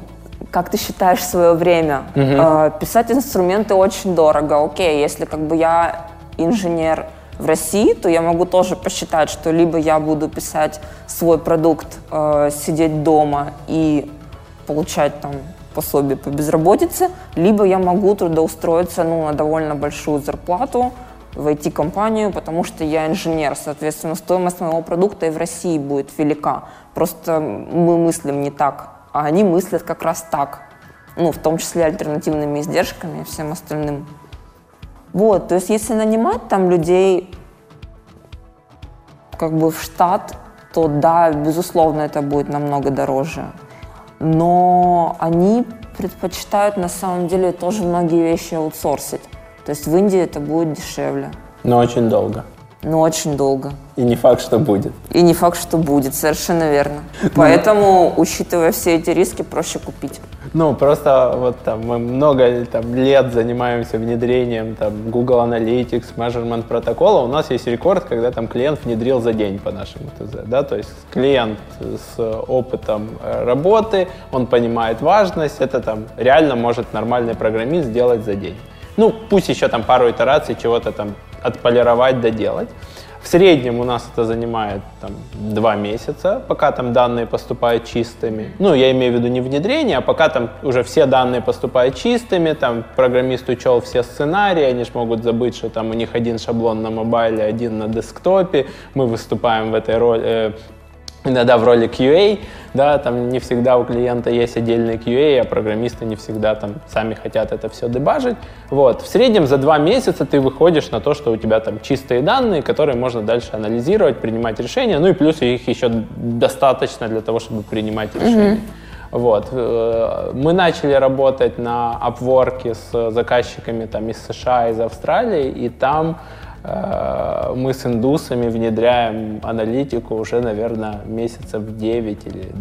как ты считаешь свое время. Угу. Э, писать инструменты очень дорого. Окей, если как бы я инженер в России, то я могу тоже посчитать, что либо я буду писать свой продукт, э, сидеть дома и получать там пособие по безработице, либо я могу трудоустроиться ну, на довольно большую зарплату, в IT-компанию, потому что я инженер. Соответственно, стоимость моего продукта и в России будет велика. Просто мы мыслим не так, а они мыслят как раз так. Ну, в том числе альтернативными издержками и всем остальным. Вот, то есть если нанимать там людей как бы в штат, то да, безусловно, это будет намного дороже. Но они предпочитают на самом деле тоже многие вещи аутсорсить. То есть в Индии это будет дешевле. Но очень долго. Но очень долго. И не факт, что будет. И не факт, что будет, совершенно верно. Поэтому, учитывая все эти риски, проще купить. Ну, просто вот там мы много там, лет занимаемся внедрением там Google Analytics, Measurement протокола. У нас есть рекорд, когда там клиент внедрил за день по нашему ТЗ, да, то есть клиент с опытом работы, он понимает важность, это там реально может нормальный программист сделать за день. Ну, пусть еще там пару итераций чего-то там отполировать, доделать. В среднем у нас это занимает там, два месяца, пока там данные поступают чистыми. Ну, я имею в виду не внедрение, а пока там уже все данные поступают чистыми, там программист учел все сценарии, они же могут забыть, что там у них один шаблон на мобайле, один на десктопе. Мы выступаем в этой роли, э, иногда в роли QA, да, там не всегда у клиента есть отдельный QA, а программисты не всегда там сами хотят это все дебажить. Вот. В среднем за два месяца ты выходишь на то, что у тебя там чистые данные, которые можно дальше анализировать, принимать решения, ну и плюс их еще достаточно для того, чтобы принимать решения. Mm-hmm. Вот. Э, мы начали работать на Upwork с заказчиками там, из США, из Австралии, и там мы с индусами внедряем аналитику уже, наверное, месяцев 9 или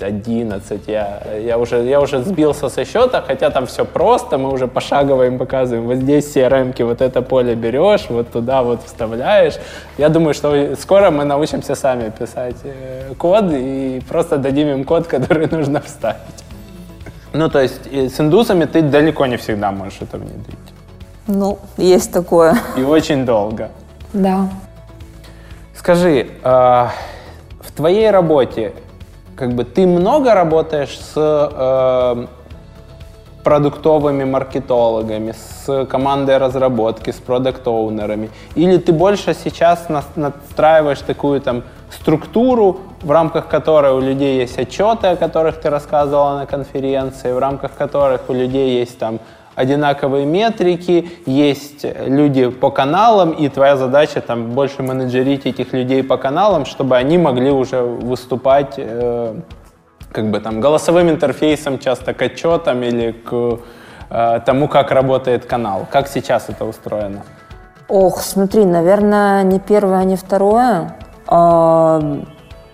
11. Я, я, уже, я уже сбился со счета, хотя там все просто, мы уже пошагово им показываем. Вот здесь CRM вот это поле берешь, вот туда вот вставляешь. Я думаю, что скоро мы научимся сами писать э, код и просто дадим им код, который нужно вставить. Ну, то есть с индусами ты далеко не всегда можешь это внедрить. Ну, есть такое. И очень долго. Да. Скажи, э, в твоей работе, как бы ты много работаешь с э, продуктовыми маркетологами, с командой разработки, с продукт-оунерами? Или ты больше сейчас настраиваешь такую там структуру, в рамках которой у людей есть отчеты, о которых ты рассказывала на конференции, в рамках которых у людей есть там одинаковые метрики, есть люди по каналам, и твоя задача там больше менеджерить этих людей по каналам, чтобы они могли уже выступать э, как бы там голосовым интерфейсом часто к отчетам или к э, тому, как работает канал. Как сейчас это устроено? Ох, смотри, наверное, не первое, не второе. А,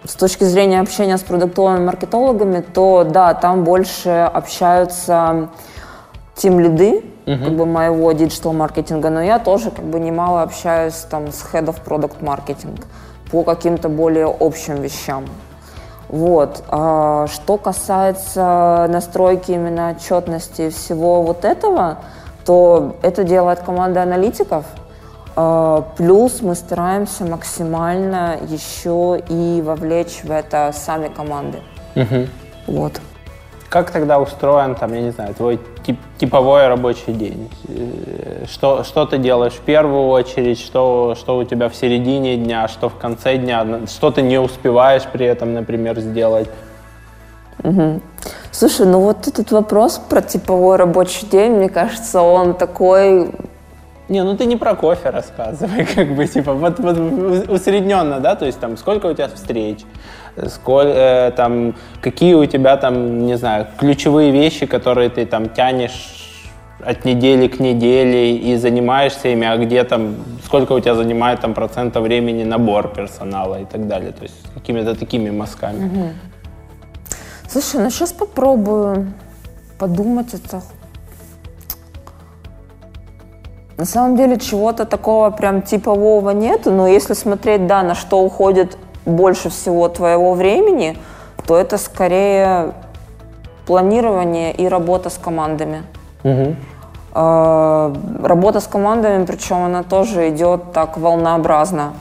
с точки зрения общения с продуктовыми маркетологами, то да, там больше общаются тимлиды угу. как бы моего digital маркетинга, но я тоже как бы немало общаюсь там с head of product marketing по каким-то более общим вещам. Вот. А, что касается настройки именно отчетности и всего вот этого, то это делает команда аналитиков. А, плюс мы стараемся максимально еще и вовлечь в это сами команды. Угу. Вот. Как тогда устроен, там, я не знаю, твой тип, типовой рабочий день? Э, что, что ты делаешь в первую очередь, что, что у тебя в середине дня, что в конце дня, что ты не успеваешь при этом, например, сделать? Угу. Слушай, ну вот этот вопрос про типовой рабочий день, мне кажется, он такой не, ну ты не про кофе рассказывай, как бы, типа, вот, вот усредненно, да, то есть там сколько у тебя встреч, сколько, э, там, какие у тебя там, не знаю, ключевые вещи, которые ты там тянешь от недели к неделе и занимаешься ими, а где там, сколько у тебя занимает там процентов времени набор персонала и так далее, то есть какими-то такими мазками. Угу. Слушай, ну сейчас попробую подумать это На самом деле чего-то такого прям типового нету, но если смотреть, да, на что уходит больше всего твоего времени, то это скорее планирование и работа с командами. Угу. Работа с командами, причем она тоже идет так волнообразно.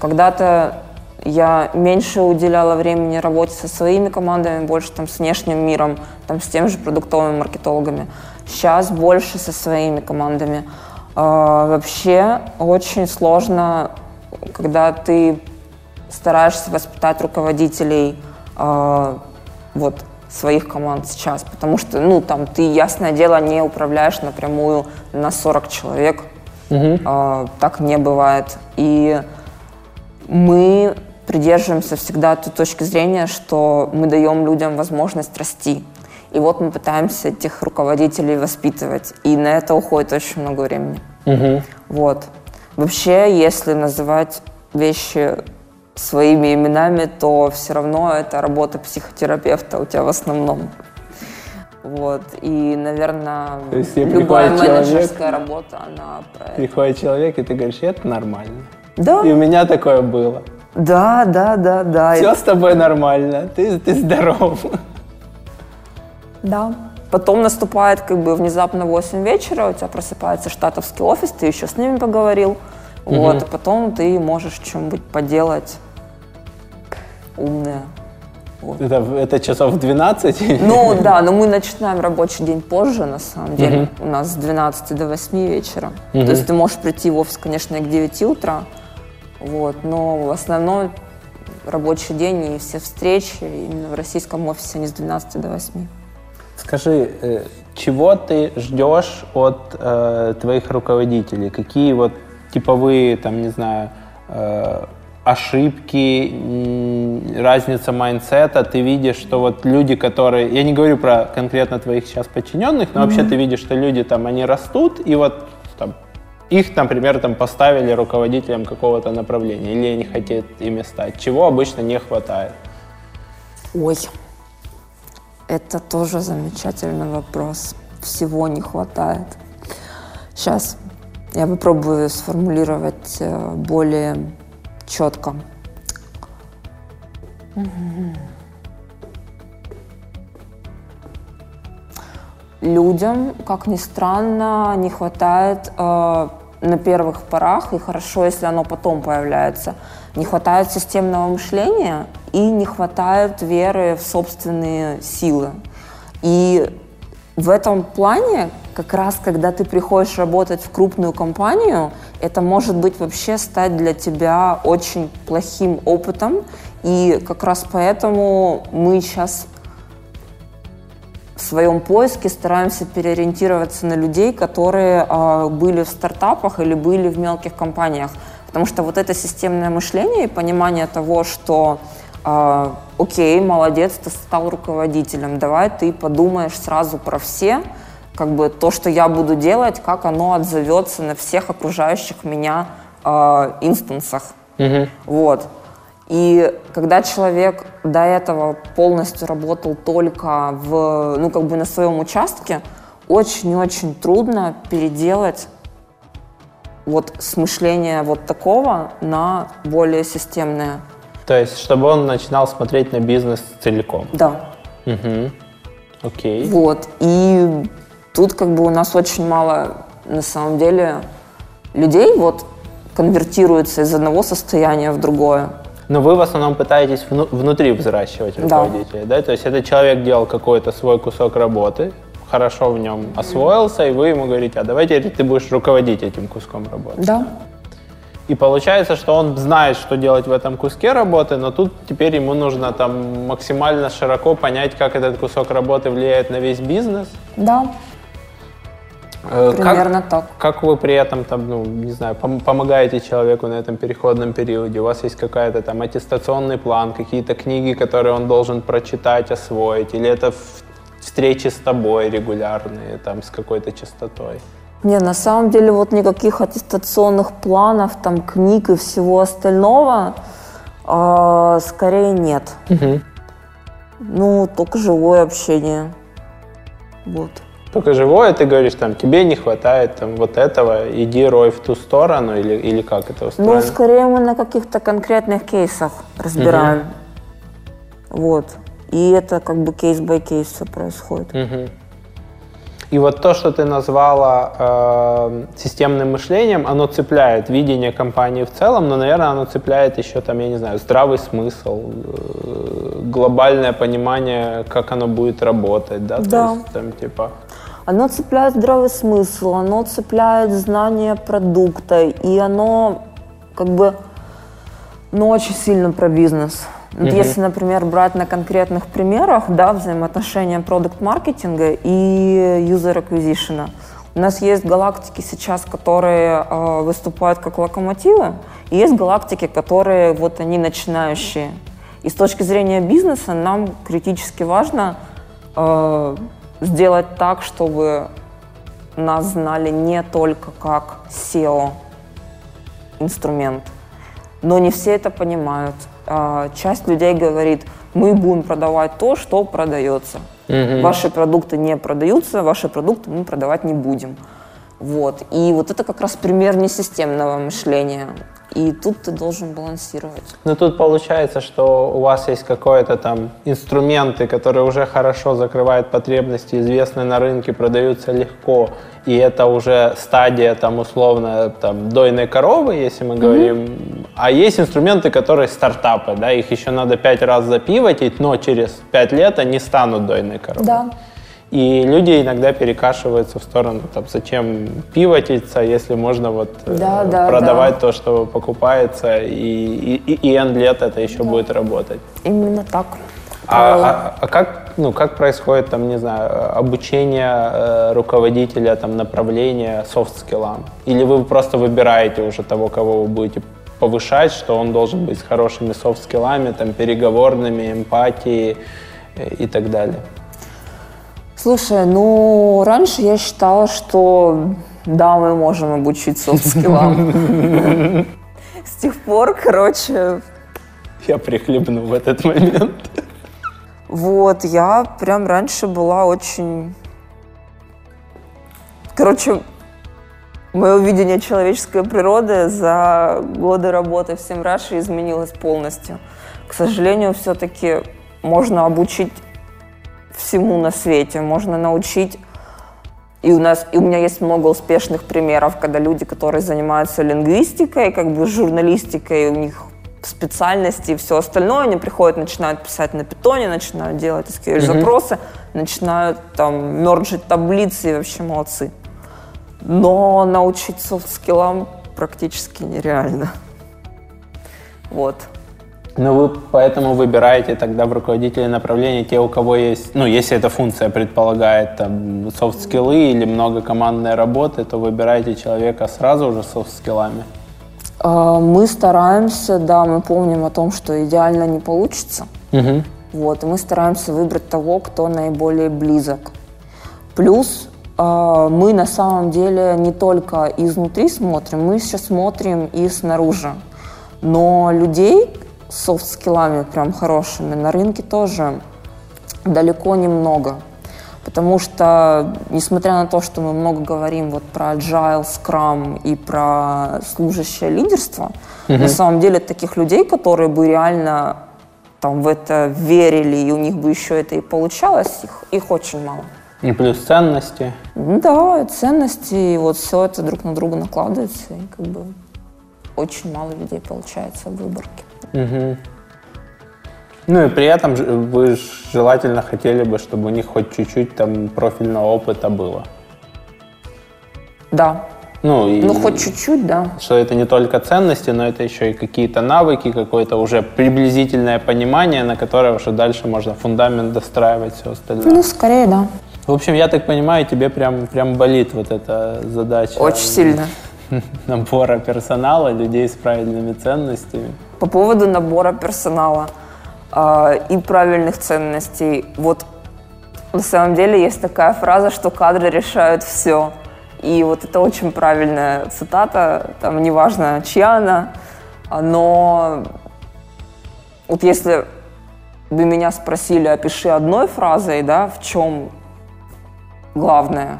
Когда-то я меньше уделяла времени работе со своими командами, больше там с внешним миром, там с теми же продуктовыми маркетологами. Сейчас больше со своими командами. А, вообще очень сложно, когда ты стараешься воспитать руководителей а, вот своих команд сейчас, потому что, ну, там ты, ясное дело, не управляешь напрямую на 40 человек, угу. а, так не бывает. И мы придерживаемся всегда той точки зрения, что мы даем людям возможность расти. И вот мы пытаемся этих руководителей воспитывать, и на это уходит очень много времени. Угу. Вот. Вообще, если называть вещи своими именами, то все равно это работа психотерапевта у тебя в основном. Вот. И, наверное, То есть, любая менеджерская человек, работа, она про это. Приходит человек, и ты говоришь, это нормально. Да. И у меня такое было. Да, да, да, да. Все с тобой нормально, ты, ты здоров. Да. Потом наступает как бы внезапно 8 вечера, у тебя просыпается штатовский офис, ты еще с ними поговорил. Угу. Вот, и потом ты можешь что-нибудь поделать умное. Вот. Это, это часов 12? Ну да, но мы начинаем рабочий день позже, на самом деле. Угу. У нас с 12 до 8 вечера. Угу. То есть ты можешь прийти в офис, конечно, к 9 утра, вот, но в основном рабочий день и все встречи именно в российском офисе, они с 12 до 8. Скажи, э, чего ты ждешь от э, твоих руководителей? Какие вот типовые, там, не знаю, э, ошибки, разница mindset а, ты видишь, что вот люди, которые, я не говорю про конкретно твоих сейчас подчиненных, но mm-hmm. вообще ты видишь, что люди там, они растут, и вот там, их, например, там поставили руководителем какого-то направления, или они хотят ими стать, чего обычно не хватает? Ой, это тоже замечательный вопрос. Всего не хватает. Сейчас я попробую сформулировать э, более четко. Людям, как ни странно, не хватает э, на первых порах, и хорошо, если оно потом появляется, не хватает системного мышления и не хватает веры в собственные силы. И в этом плане, как раз когда ты приходишь работать в крупную компанию, это может быть вообще стать для тебя очень плохим опытом. И как раз поэтому мы сейчас в своем поиске стараемся переориентироваться на людей, которые э, были в стартапах или были в мелких компаниях. Потому что вот это системное мышление и понимание того, что э, окей, молодец, ты стал руководителем, давай ты подумаешь сразу про все, как бы то, что я буду делать, как оно отзовется на всех окружающих меня э, инстансах. Угу. Вот. И когда человек до этого полностью работал только в, ну, как бы на своем участке, очень-очень трудно переделать вот с мышления вот такого на более системное. То есть, чтобы он начинал смотреть на бизнес целиком? Да. Угу. Окей. Вот. И тут как бы у нас очень мало, на самом деле, людей вот конвертируется из одного состояния в другое. Но вы в основном пытаетесь вну- внутри взращивать руководителей, да. да? То есть этот человек делал какой-то свой кусок работы, хорошо в нем освоился, и вы ему говорите, а давайте ты будешь руководить этим куском работы. Да. И получается, что он знает, что делать в этом куске работы, но тут теперь ему нужно там максимально широко понять, как этот кусок работы влияет на весь бизнес. Да. Э, Примерно как, так. Как вы при этом, там, ну, не знаю, пом- помогаете человеку на этом переходном периоде? У вас есть какая-то там аттестационный план, какие-то книги, которые он должен прочитать, освоить? Или это встречи с тобой регулярные, там, с какой-то частотой? Не, на самом деле вот никаких аттестационных планов, там, книг и всего остального э, скорее нет. Угу. Ну, только живое общение. Вот только живое, ты говоришь, там, тебе не хватает там, вот этого, иди рой в ту сторону, или, или как это устроено? Ну, скорее мы на каких-то конкретных кейсах разбираем. Угу. Вот. И это как бы case by case все происходит. Угу. И вот то, что ты назвала э, системным мышлением, оно цепляет видение компании в целом, но, наверное, оно цепляет еще там, я не знаю, здравый смысл, э, глобальное понимание, как оно будет работать, да? Да. То есть, там, типа... оно цепляет здравый смысл, оно цепляет знание продукта, и оно как бы, ну, очень сильно про бизнес. Мгм. Если, например, брать на конкретных примерах, да, взаимоотношения продукт-маркетинга и user acquisition. У нас есть галактики сейчас, которые э, выступают как локомотивы, и есть галактики, которые вот они начинающие. И с точки зрения бизнеса нам критически важно э, сделать так, чтобы нас знали не только как SEO инструмент, но не все это понимают. А, Часть людей говорит, мы будем продавать то, что продается. Мгм. Ваши продукты не продаются, ваши продукты мы продавать не будем. Вот. И вот это как раз пример несистемного мышления. И тут ты должен балансировать. Ну тут получается, что у вас есть какой-то там инструменты, которые уже хорошо закрывают потребности, известны на рынке, продаются легко, и это уже стадия там условно там дойной коровы, если мы говорим. А есть инструменты, которые стартапы, да, их еще надо пять раз запивотить, но через пять лет они станут дойной коровой. И люди иногда перекашиваются в сторону, там, зачем пивотиться, если можно вот э, Да, да, продавать да. то, что покупается, и, и, и, N лет это еще будет работать. Именно так. А, а- а как, ну, как происходит, там, не знаю, обучение э, руководителя, там, направления софт-скиллам? Или вы просто выбираете уже того, кого вы будете повышать, что он должен быть с хорошими софт-скиллами, там, переговорными, эмпатией э, и так далее? Слушай, ну, раньше я считала, что да, мы можем обучить софт-скиллам. С тех пор, короче, Я прихлебну в этот момент. Вот, я прям раньше была очень... Короче, мое видение человеческой природы за годы работы в Семраше изменилось полностью. К сожалению, все-таки можно обучить всему на свете, можно научить и у нас, и у меня есть много успешных примеров, когда люди, которые занимаются лингвистикой, как бы журналистикой, у них специальности и все остальное, они приходят, начинают писать на питоне, начинают делать SQL-запросы, начинают там мерджить таблицы и вообще молодцы. Но научить soft skill ам практически нереально. Вот. Но вы поэтому выбираете тогда в руководителе направления те, у кого есть, ну, если эта функция предполагает там soft skill ы или много командной работы, то выбираете человека сразу уже soft skill ами. А, Мы стараемся, да, мы помним о том, что идеально не получится. Мгм. Вот, и мы стараемся выбрать того, кто наиболее близок. Плюс мы на самом деле не только изнутри смотрим, мы сейчас смотрим и снаружи. Но людей с софт-скиллами прям хорошими на рынке тоже далеко немного. Потому что, несмотря на то, что мы много говорим вот про agile, scrum и про служащее лидерство, на самом деле таких людей, которые бы реально там в это верили, и у них бы еще это и получалось, их, их очень мало. И плюс ценности. Да, ценности, и вот все это друг на друга накладывается, и как бы очень мало людей получается в выборке. Мгм. Ну и при этом вы желательно хотели бы, чтобы у них хоть чуть-чуть там профильного опыта было. Да, Ну, и ну хоть чуть-чуть, да. что это не только ценности, но это еще и какие-то навыки, какое-то уже приблизительное понимание, на которое уже дальше можно фундамент достраивать, все остальное. Ну, скорее, да. В общем, я так понимаю, тебе прям, прям болит вот эта задача Очень сильно. набора персонала, людей с правильными ценностями. По поводу набора персонала а, и правильных ценностей. Вот на самом деле есть такая фраза, что кадры решают все. И вот это очень правильная цитата, там неважно, чья она, но вот если бы меня спросили, опиши одной фразой, да, в чем главное,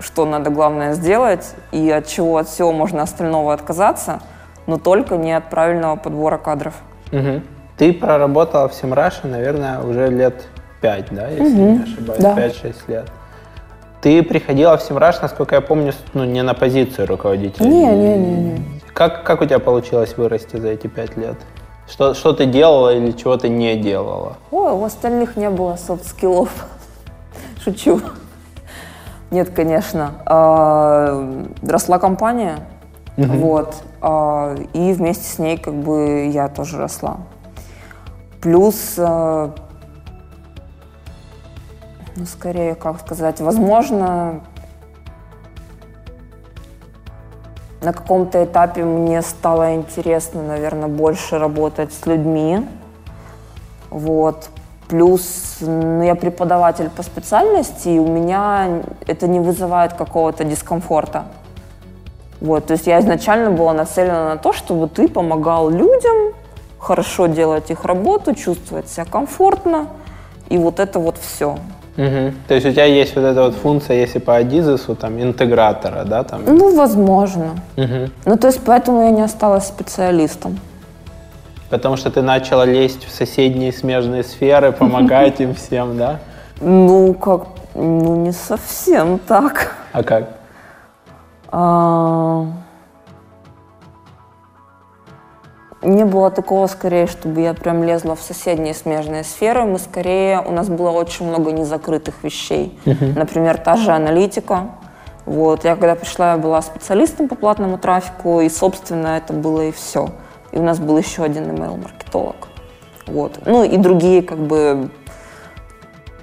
что надо главное сделать и от чего от всего можно остального отказаться, но только не от правильного подбора кадров. Мгм. Ты проработала в Semrush е, наверное, уже лет пять, да, если не ошибаюсь, да. 5-6 лет. Ты приходила в Semrush, насколько я помню, ну, не на позицию руководителя. Не, не, не, не. Как, как у тебя получилось вырасти за эти пять лет? Что, что ты делала или чего ты не делала? Ой, у остальных не было soft skill ов. Шучу. Нет, конечно. А, росла компания, вот, а, и вместе с ней как бы я тоже росла. Плюс, а, ну, скорее, как сказать, возможно, на каком-то этапе мне стало интересно, наверное, больше работать с людьми. Вот. Плюс ну, я преподаватель по специальности, и у меня это не вызывает какого-то дискомфорта. Вот, то есть я изначально была нацелена на то, чтобы ты помогал людям хорошо делать их работу, чувствовать себя комфортно, и вот это вот все. Угу. То есть у тебя есть вот эта вот функция, если по Адизесу, там, интегратора, да? Там? Ну, возможно. Угу. Ну, то есть поэтому я не осталась специалистом. Потому что ты начала лезть в соседние смежные сферы, помогать им всем, да? Ну, как, ну, не совсем так. А как? А, Не было такого, скорее, чтобы я прям лезла в соседние смежные сферы. Мы скорее, у нас было очень много незакрытых вещей. Например, та же аналитика. Вот. Я когда пришла, я была специалистом по платному трафику, и, собственно, это было и все. И у нас был еще один email-маркетолог. Вот. Ну и другие как бы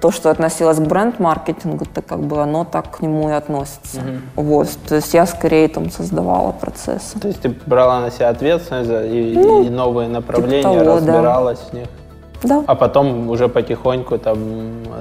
то, что относилось к бренд-маркетингу, то как бы оно так к нему и относится. Угу. Вот, то есть я скорее там создавала процессы. То есть ты брала на себя ответственность за и, ну, и новые направления, типа того, разбиралась да. в них? Да. А потом уже потихоньку там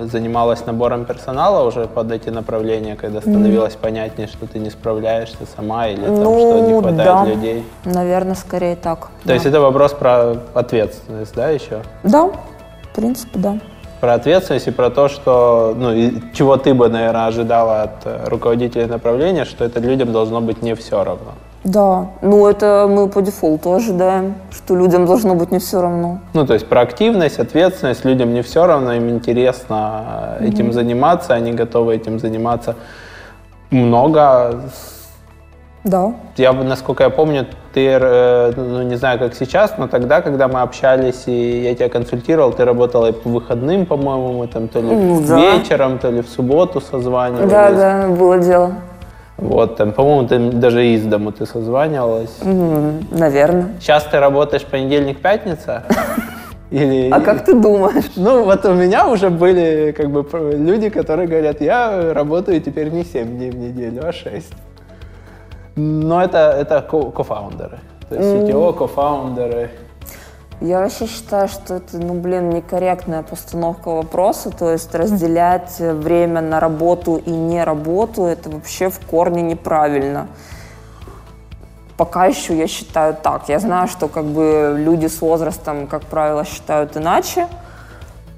занималась набором персонала уже под эти направления, когда становилось mm. понятнее, что ты не справляешься сама или там, ну, что не хватает да. людей. Наверное, скорее так. То да. есть это вопрос про ответственность, да, еще? Да, в принципе, да про ответственность и про то, что, ну, и чего ты бы, наверное, ожидала от э, руководителя направления, что это людям должно быть не все равно. Да, ну это мы по дефолту ожидаем, что людям должно быть не все равно. Ну, то есть про активность, ответственность, людям не все равно, им интересно mm-hmm. этим заниматься, они готовы этим заниматься много. Да. Я, насколько я помню, ты, э, ну не знаю, как сейчас, но тогда, когда мы общались и я тебя консультировал, ты работала и по выходным, по-моему, мы там то ли ну, да. вечером, то ли в субботу созванивались. Да, да, было дело. Вот, там, по-моему, ты даже из дому ты созванивалась. Mm, наверное. Сейчас ты работаешь понедельник-пятница? Или... А как ты думаешь? Ну, вот у меня уже были как бы люди, которые говорят, я работаю теперь не 7 дней в неделю, а 6. Но это, это кофаундеры. То есть CTO, кофаундеры. Я вообще считаю, что это, ну, блин, некорректная постановка вопроса. То есть разделять время на работу и не работу, это вообще в корне неправильно. Пока еще я считаю так. Я знаю, что как бы люди с возрастом, как правило, считают иначе.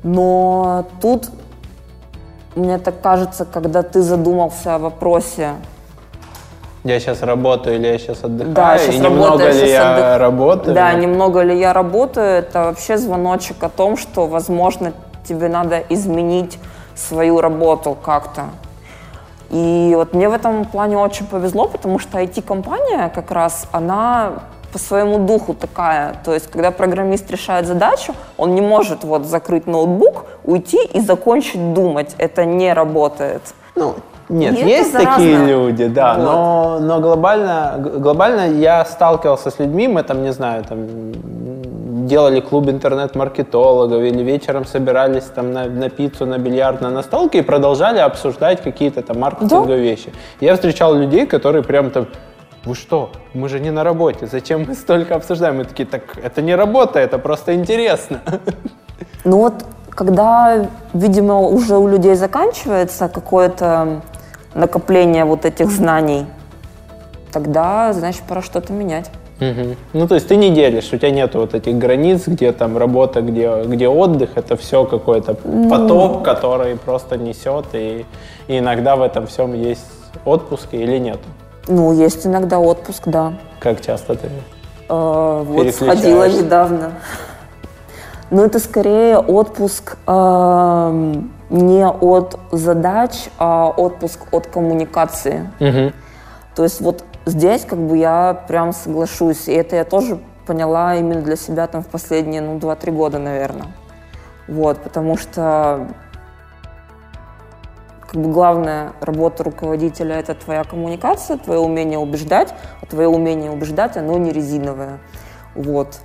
Но тут, мне так кажется, когда ты задумался о вопросе, я сейчас работаю или я сейчас отдыхаю, да, сейчас и немного работаю, ли я отдых... работаю. Да, немного ли я работаю, это вообще звоночек о том, что, возможно, тебе надо изменить свою работу как-то. И вот мне в этом плане очень повезло, потому что IT-компания как раз, она по своему духу такая. То есть, когда программист решает задачу, он не может вот закрыть ноутбук, уйти и закончить думать. Это не работает. Ну, нет, и есть такие люди, да, вот. но, но глобально, глобально я сталкивался с людьми, мы там, не знаю, там делали клуб интернет-маркетологов или вечером собирались там на, на пиццу, на бильярд, на настолке и продолжали обсуждать какие-то там маркетинговые да. вещи. Я встречал людей, которые прям там, вы что, мы же не на работе, зачем мы столько обсуждаем? Мы такие, так это не работа, это просто интересно. Ну вот, когда, видимо, уже у людей заканчивается какое-то накопления вот этих знаний, тогда, значит, пора что-то менять. Угу. Ну, то есть ты не делишь, у тебя нет вот этих границ, где там работа, где, где отдых, это все какой-то ну... поток, который просто несет, и, и иногда в этом всем есть отпуск или нет? Ну, есть иногда отпуск, да. Как часто ты э, Вот сходила недавно. Но это скорее отпуск э, не от задач, а отпуск от коммуникации. Угу. То есть вот здесь как бы я прям соглашусь. И это я тоже поняла именно для себя там в последние, ну, 2-3 года, наверное. Вот, потому что как бы главная работа руководителя – это твоя коммуникация, твое умение убеждать, а твое умение убеждать, оно не резиновое. Вот.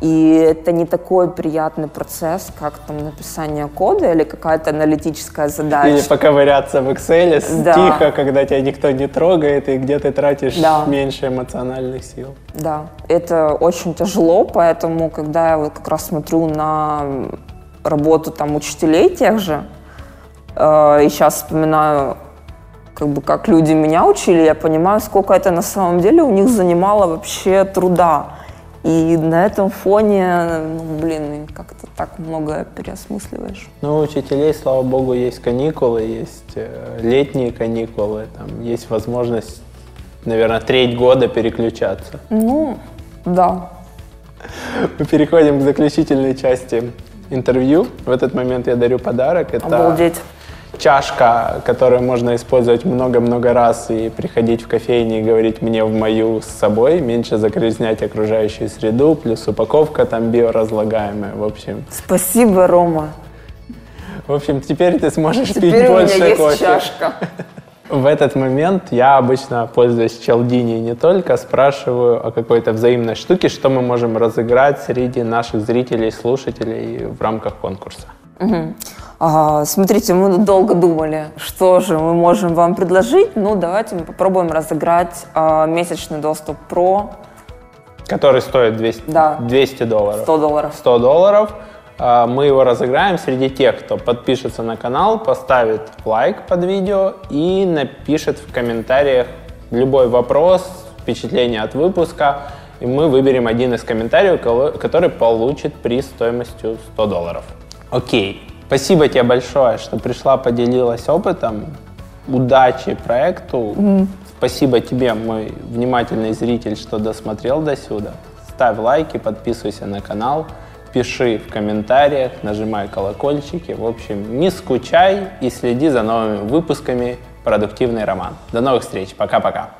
И это не такой приятный процесс, как там написание кода или какая-то аналитическая задача. Или поковыряться в Excel да. тихо, когда тебя никто не трогает, и где ты тратишь да. меньше эмоциональных сил. Да, это очень тяжело, поэтому, когда я вот как раз смотрю на работу там учителей тех же, э, и сейчас вспоминаю как бы как люди меня учили, я понимаю, сколько это на самом деле у них занимало вообще труда и на этом фоне, ну, блин, как-то так много переосмысливаешь. Ну, у учителей, слава богу, есть каникулы, есть э, летние каникулы, там есть возможность, наверное, треть года переключаться. Ну, да. Мы переходим к заключительной части интервью. В этот момент я дарю подарок. Это Обалдеть чашка, которую можно использовать много-много раз и приходить в кофейни и говорить мне в мою с собой, меньше загрязнять окружающую среду, плюс упаковка там биоразлагаемая, в общем. Спасибо, Рома. В общем, теперь ты сможешь теперь пить больше кофе. кофе. чашка. В этот момент я обычно, пользуясь Челдини не только, спрашиваю о какой-то взаимной штуке, что мы можем разыграть среди наших зрителей, слушателей в рамках конкурса. Угу. А, смотрите, мы долго думали, что же мы можем вам предложить. Ну, давайте мы попробуем разыграть а, месячный доступ Pro. Который стоит 200, да. 200 долларов. 100 долларов. 100 долларов. А, мы его разыграем среди тех, кто подпишется на канал, поставит лайк под видео и напишет в комментариях любой вопрос, впечатление от выпуска. И мы выберем один из комментариев, который получит приз стоимостью 100 долларов. Окей. Спасибо тебе большое, что пришла, поделилась опытом. Удачи проекту. Mm. Спасибо тебе, мой внимательный зритель, что досмотрел до сюда. Ставь лайки, подписывайся на канал, пиши в комментариях, нажимай колокольчики. В общем, не скучай и следи за новыми выпусками «Продуктивный роман». До новых встреч. Пока-пока.